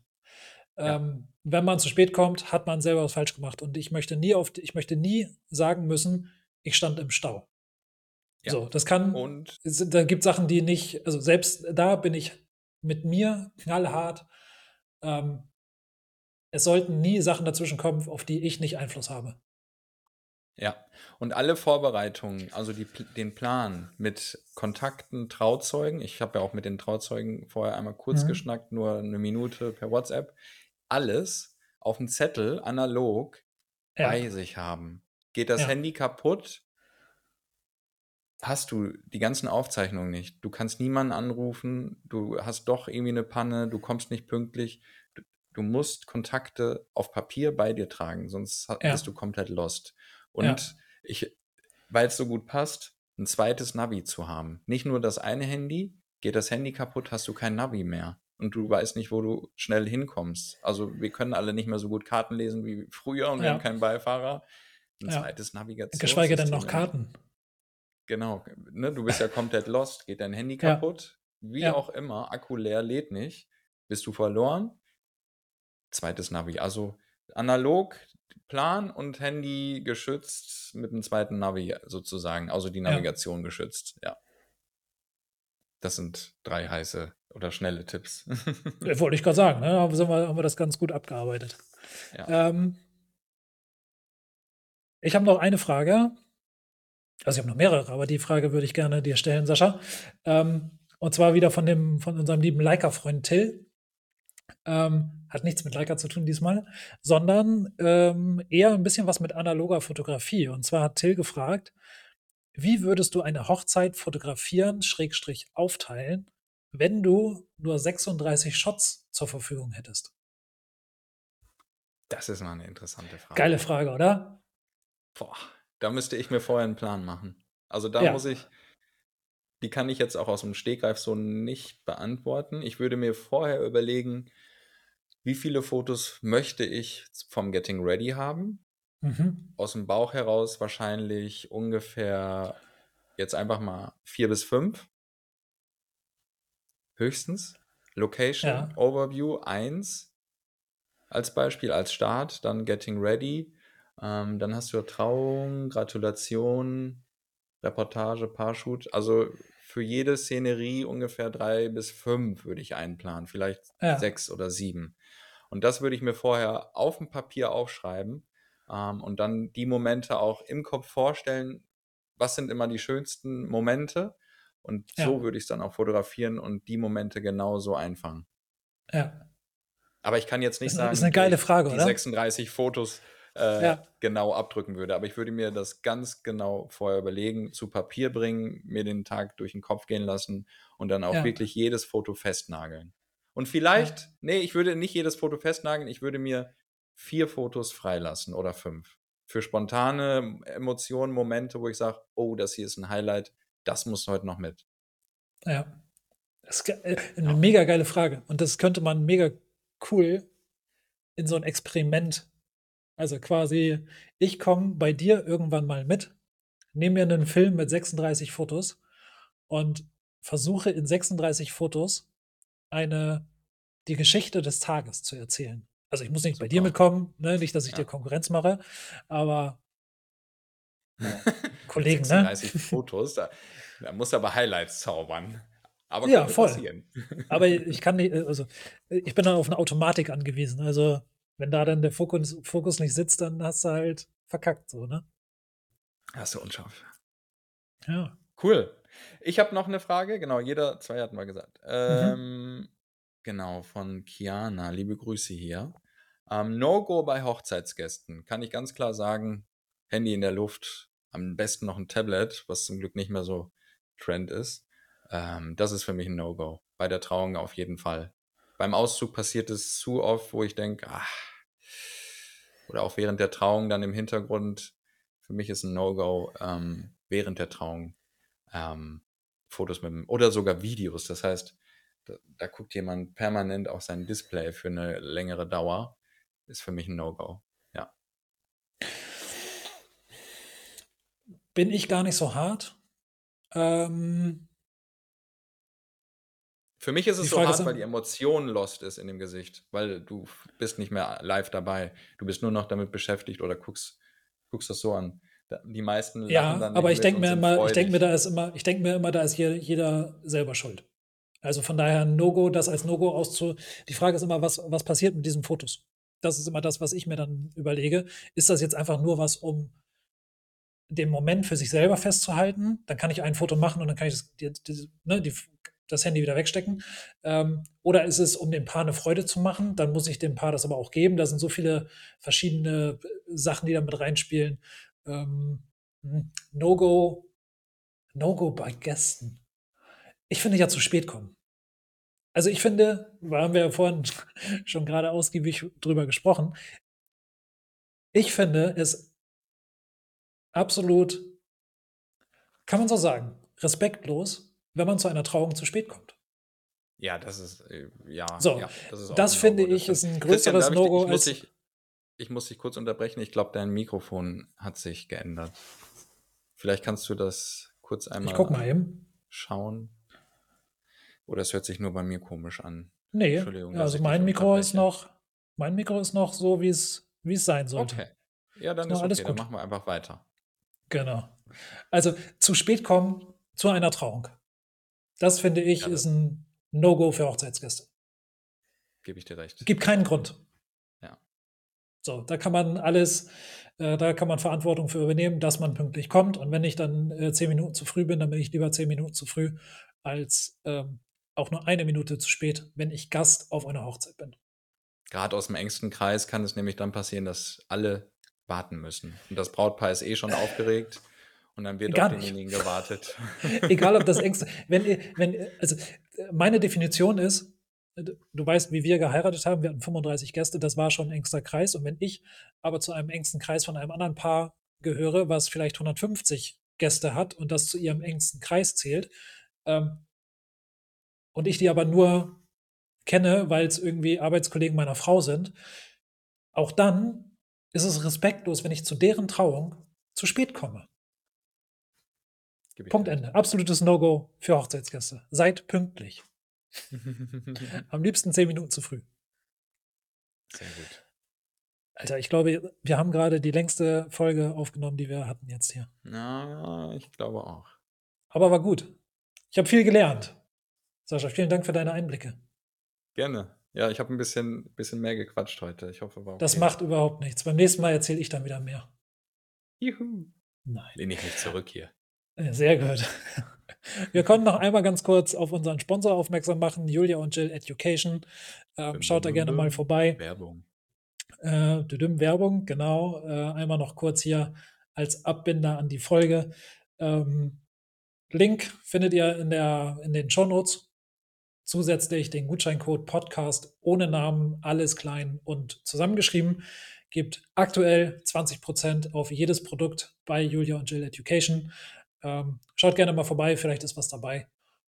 Ja. Ähm, wenn man zu spät kommt, hat man selber was falsch gemacht. Und ich möchte nie auf, ich möchte nie sagen müssen, ich stand im Stau. Ja. So, das kann, und da gibt Sachen, die nicht, also selbst da bin ich mit mir knallhart. Ähm, es sollten nie Sachen dazwischen kommen, auf die ich nicht Einfluss habe. Ja, und alle Vorbereitungen, also die, den Plan mit Kontakten, Trauzeugen, ich habe ja auch mit den Trauzeugen vorher einmal kurz mhm. geschnackt, nur eine Minute per WhatsApp, alles auf dem Zettel analog ja. bei sich haben. Geht das ja. Handy kaputt, hast du die ganzen Aufzeichnungen nicht. Du kannst niemanden anrufen, du hast doch irgendwie eine Panne, du kommst nicht pünktlich. Du, du musst Kontakte auf Papier bei dir tragen, sonst ja. bist du komplett lost. Und ich, weil es so gut passt, ein zweites Navi zu haben. Nicht nur das eine Handy, geht das Handy kaputt, hast du kein Navi mehr und du weißt nicht, wo du schnell hinkommst. Also wir können alle nicht mehr so gut Karten lesen wie früher und wir haben keinen Beifahrer. Ein ja. zweites Navigation. Geschweige denn noch Karten. Genau, ne, du bist ja komplett lost, geht dein Handy kaputt, ja. wie ja. auch immer, Akku leer, lädt nicht, bist du verloren. Zweites Navi, also analog Plan und Handy geschützt mit einem zweiten Navi sozusagen, also die Navigation geschützt, ja. Das sind drei heiße oder schnelle Tipps. ja, wollte ich gerade sagen, ne? haben, wir, haben wir das ganz gut abgearbeitet. Ja. Ähm, ich habe noch eine Frage. Also ich habe noch mehrere, aber die Frage würde ich gerne dir stellen, Sascha. Ähm, und zwar wieder von, dem, von unserem lieben Leica-Freund Till. Ähm, hat nichts mit Leica zu tun diesmal, sondern ähm, eher ein bisschen was mit analoger Fotografie. Und zwar hat Till gefragt, wie würdest du eine Hochzeit fotografieren, Schrägstrich aufteilen, wenn du nur 36 Shots zur Verfügung hättest? Das ist mal eine interessante Frage. Geile Frage, oder? Boah, da müsste ich mir vorher einen Plan machen. Also da ja. muss ich, die kann ich jetzt auch aus dem Stegreif so nicht beantworten. Ich würde mir vorher überlegen, wie viele Fotos möchte ich vom Getting Ready haben? Mhm. Aus dem Bauch heraus wahrscheinlich ungefähr jetzt einfach mal vier bis fünf. Höchstens. Location, ja. Overview 1 als Beispiel, als Start, dann Getting Ready. Ähm, dann hast du Trauung, Gratulation, Reportage, Paarshoot. Also für jede Szenerie ungefähr drei bis fünf würde ich einplanen, vielleicht ja. sechs oder sieben. Und das würde ich mir vorher auf dem Papier aufschreiben ähm, und dann die Momente auch im Kopf vorstellen, was sind immer die schönsten Momente. Und ja. so würde ich es dann auch fotografieren und die Momente genauso einfangen. Ja. Aber ich kann jetzt nicht das sagen, ist eine geile Frage, die oder? 36 Fotos äh, ja. genau abdrücken würde. Aber ich würde mir das ganz genau vorher überlegen, zu Papier bringen, mir den Tag durch den Kopf gehen lassen und dann auch ja. wirklich jedes Foto festnageln. Und vielleicht, ja. nee, ich würde nicht jedes Foto festnageln, ich würde mir vier Fotos freilassen oder fünf. Für spontane Emotionen, Momente, wo ich sage, oh, das hier ist ein Highlight, das muss heute noch mit. Ja. Das ist äh, eine ja. mega geile Frage. Und das könnte man mega cool in so ein Experiment. Also quasi, ich komme bei dir irgendwann mal mit, nehme mir einen Film mit 36 Fotos und versuche in 36 Fotos eine, die Geschichte des Tages zu erzählen. Also ich muss nicht Super. bei dir mitkommen, ne? nicht, dass ich ja. dir Konkurrenz mache, aber Kollegen, 36 ne? Fotos, da, da muss aber Highlights zaubern. Aber ja, voll. Passieren. Aber ich kann nicht, also ich bin dann auf eine Automatik angewiesen. Also wenn da dann der Fokus, Fokus nicht sitzt, dann hast du halt verkackt so, ne? Das ist unscharf. Ja. Cool. Ich habe noch eine Frage. Genau, jeder zwei hatten wir gesagt. Mhm. Ähm, Genau, von Kiana. Liebe Grüße hier. Ähm, No-Go bei Hochzeitsgästen. Kann ich ganz klar sagen, Handy in der Luft, am besten noch ein Tablet, was zum Glück nicht mehr so Trend ist. Ähm, das ist für mich ein No-Go. Bei der Trauung auf jeden Fall. Beim Auszug passiert es zu oft, wo ich denke, ach, oder auch während der Trauung dann im Hintergrund. Für mich ist ein No-Go ähm, während der Trauung ähm, Fotos mit dem, oder sogar Videos. Das heißt, da, da guckt jemand permanent auf sein Display für eine längere Dauer. Ist für mich ein No-Go. Ja. Bin ich gar nicht so hart. Ähm, Für mich ist es so hart, weil die Emotion lost ist in dem Gesicht, weil du bist nicht mehr live dabei. Du bist nur noch damit beschäftigt oder guckst, guckst das so an. Die meisten lachen ja, dann aber ich denke mir immer, ich denke mir, freudig. da ist immer, ich denke mir immer, da ist je- jeder selber schuld. Also von daher No-Go, das als No-Go auszu. Die Frage ist immer, was, was passiert mit diesen Fotos? Das ist immer das, was ich mir dann überlege. Ist das jetzt einfach nur was, um den Moment für sich selber festzuhalten? Dann kann ich ein Foto machen und dann kann ich das, die, die, ne, die, das Handy wieder wegstecken. Ähm, oder ist es, um dem Paar eine Freude zu machen? Dann muss ich dem Paar das aber auch geben. Da sind so viele verschiedene Sachen, die da mit reinspielen. Ähm, hm, No-Go, No-Go bei Gästen. Ich finde ja zu spät kommen. Also ich finde, da haben wir ja vorhin schon gerade ausgiebig drüber gesprochen. Ich finde es absolut, kann man so sagen, respektlos, wenn man zu einer Trauung zu spät kommt. Ja, das ist, äh, ja, So, ja, das Das finde ich ist ein größeres No-Go als. dich, ich muss dich kurz unterbrechen. Ich glaube, dein Mikrofon hat sich geändert. Vielleicht kannst du das kurz einmal Ich guck mal eben. schauen. Oder es hört sich nur bei mir komisch an. Nee, Entschuldigung, also mein Mikro ist noch, mein Mikro ist noch so, wie es, wie es sein sollte. Okay. Ja, dann Ist ist alles okay. Dann gut. machen wir einfach weiter. Genau. Also zu spät kommen zu einer Trauung. Das finde ich Ja, das- ist ein No-Go für Hochzeitsgäste. Gebe ich dir recht. Gibt keinen Grund. Ja. So, da kann man alles, äh, da kann man Verantwortung für übernehmen, dass man pünktlich kommt. Und wenn ich dann äh, zehn Minuten zu früh bin, dann bin ich lieber zehn Minuten zu früh, als ähm, auch nur eine Minute zu spät, wenn ich Gast auf einer Hochzeit bin. Gerade aus dem engsten Kreis kann es nämlich dann passieren, dass alle warten müssen. Und das Brautpaar ist eh schon aufgeregt und dann wird Gar auf denjenigen gewartet. Egal, ob das engste, wenn, wenn, also meine Definition ist, du weißt, wie wir geheiratet haben, wir hatten 35 Gäste, das war schon ein engster Kreis. Und wenn ich aber zu einem engsten Kreis von einem anderen Paar gehöre, was vielleicht 150 Gäste hat und das zu ihrem engsten Kreis zählt, ähm, und ich die aber nur kenne, weil es irgendwie Arbeitskollegen meiner Frau sind, auch dann ist es respektlos, wenn ich zu deren Trauung zu spät komme. Punkt Ende. Absolutes No-Go für Hochzeitsgäste. Seid pünktlich. Am liebsten zehn Minuten zu früh. Sehr gut. Alter, ich glaube, wir haben gerade die längste Folge aufgenommen, die wir hatten jetzt hier. Na, ich glaube auch. Aber war gut. Ich habe viel gelernt. Sascha, vielen Dank für deine Einblicke. Gerne. Ja, ich habe ein bisschen, bisschen mehr gequatscht heute. Ich hoffe, war okay. Das macht überhaupt nichts. Beim nächsten Mal erzähle ich dann wieder mehr. Juhu. Nein. Lehne ich mich zurück hier. Äh, Sehr gut. Wir konnten noch einmal ganz kurz auf unseren Sponsor aufmerksam machen, Julia und Jill Education. Ähm, schaut da gerne mal vorbei. Werbung. Äh, düdüm, Werbung, genau. Äh, einmal noch kurz hier als Abbinder an die Folge. Ähm, Link findet ihr in, der, in den Shownotes. Zusätzlich den Gutscheincode Podcast ohne Namen, alles klein und zusammengeschrieben. Gibt aktuell 20% auf jedes Produkt bei Julia und Jill Education. Ähm, schaut gerne mal vorbei, vielleicht ist was dabei.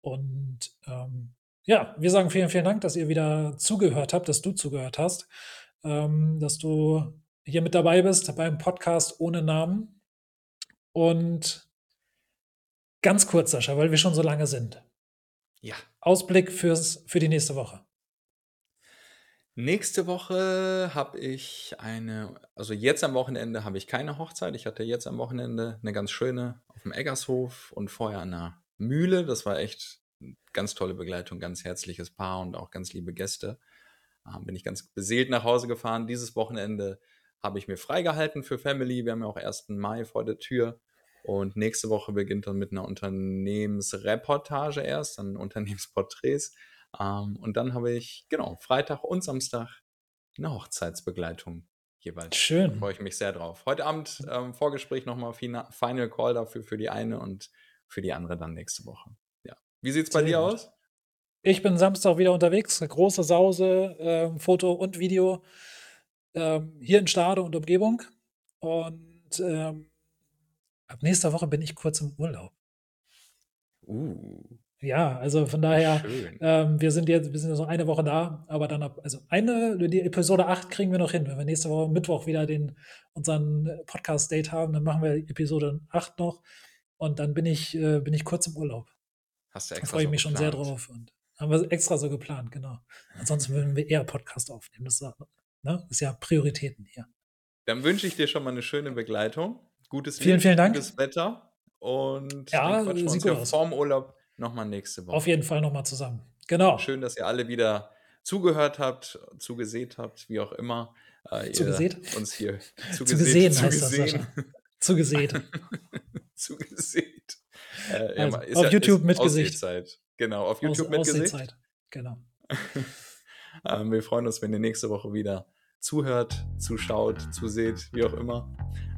Und ähm, ja, wir sagen vielen, vielen Dank, dass ihr wieder zugehört habt, dass du zugehört hast, ähm, dass du hier mit dabei bist beim Podcast ohne Namen. Und ganz kurz, Sascha, weil wir schon so lange sind. Ja. Ausblick fürs, für die nächste Woche. Nächste Woche habe ich eine, also jetzt am Wochenende habe ich keine Hochzeit. Ich hatte jetzt am Wochenende eine ganz schöne auf dem Eggershof und vorher an einer Mühle. Das war echt eine ganz tolle Begleitung, ganz herzliches Paar und auch ganz liebe Gäste. Ähm, bin ich ganz beseelt nach Hause gefahren. Dieses Wochenende habe ich mir freigehalten für Family. Wir haben ja auch 1. Mai vor der Tür. Und nächste Woche beginnt dann mit einer Unternehmensreportage erst, dann Unternehmensporträts. Ähm, und dann habe ich, genau, Freitag und Samstag eine Hochzeitsbegleitung jeweils. Schön. Da freue ich mich sehr drauf. Heute Abend ähm, Vorgespräch nochmal Final Call dafür für die eine und für die andere dann nächste Woche. Ja. Wie sieht es bei dir gut. aus? Ich bin Samstag wieder unterwegs. Große Sause, äh, Foto und Video äh, hier in Stade und Umgebung. Und ähm, ab nächster Woche bin ich kurz im Urlaub. Uh. Ja, also von daher, ähm, wir sind jetzt, wir sind so eine Woche da, aber dann ab, also eine, die Episode 8 kriegen wir noch hin. Wenn wir nächste Woche Mittwoch wieder den, unseren Podcast-Date haben, dann machen wir Episode 8 noch und dann bin ich, äh, bin ich kurz im Urlaub. Hast du extra Da freue ich so mich schon sehr drauf und haben wir extra so geplant, genau. Ansonsten würden wir eher Podcast aufnehmen. Das ist, ne, ist ja Prioritäten hier. Dann wünsche ich dir schon mal eine schöne Begleitung. Gutes Vielen, vielen Dank. gutes Wetter und Ja, dann quatschen wir uns aus. vorm Urlaub nochmal nächste Woche. Auf jeden Fall nochmal zusammen. Genau. Schön, dass ihr alle wieder zugehört habt, zugesehen habt, wie auch immer. Äh, ihr Zugesehen? uns hier Zugesehen zugesehen, heißt das, Sascha. Zugesät. zugesehen. Äh, Also, auf ja- YouTube mit Gesicht. Genau, auf Aus, YouTube mit Gesicht. Aussehzeit. Genau. Ähm, wir freuen uns, wenn ihr nächste Woche wieder zuhört, zuschaut, zuseht, wie auch immer.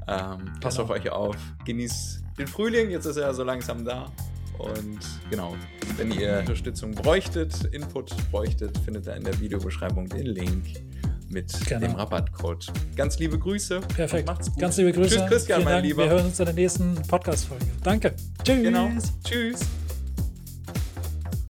Ähm, passt Genau. auf euch auf, genießt den Frühling, jetzt ist er so langsam da. Und genau, wenn ihr Unterstützung bräuchtet, Input bräuchtet, findet ihr in der Videobeschreibung den Link mit Genau. dem Rabattcode. Ganz liebe Grüße. Perfekt. Macht's gut. Ganz liebe Grüße. Tschüss, Christian, Vielen mein Dank. Lieber. Wir hören uns in der nächsten Podcast-Folge. Danke. Tschüss. Genau. Tschüss.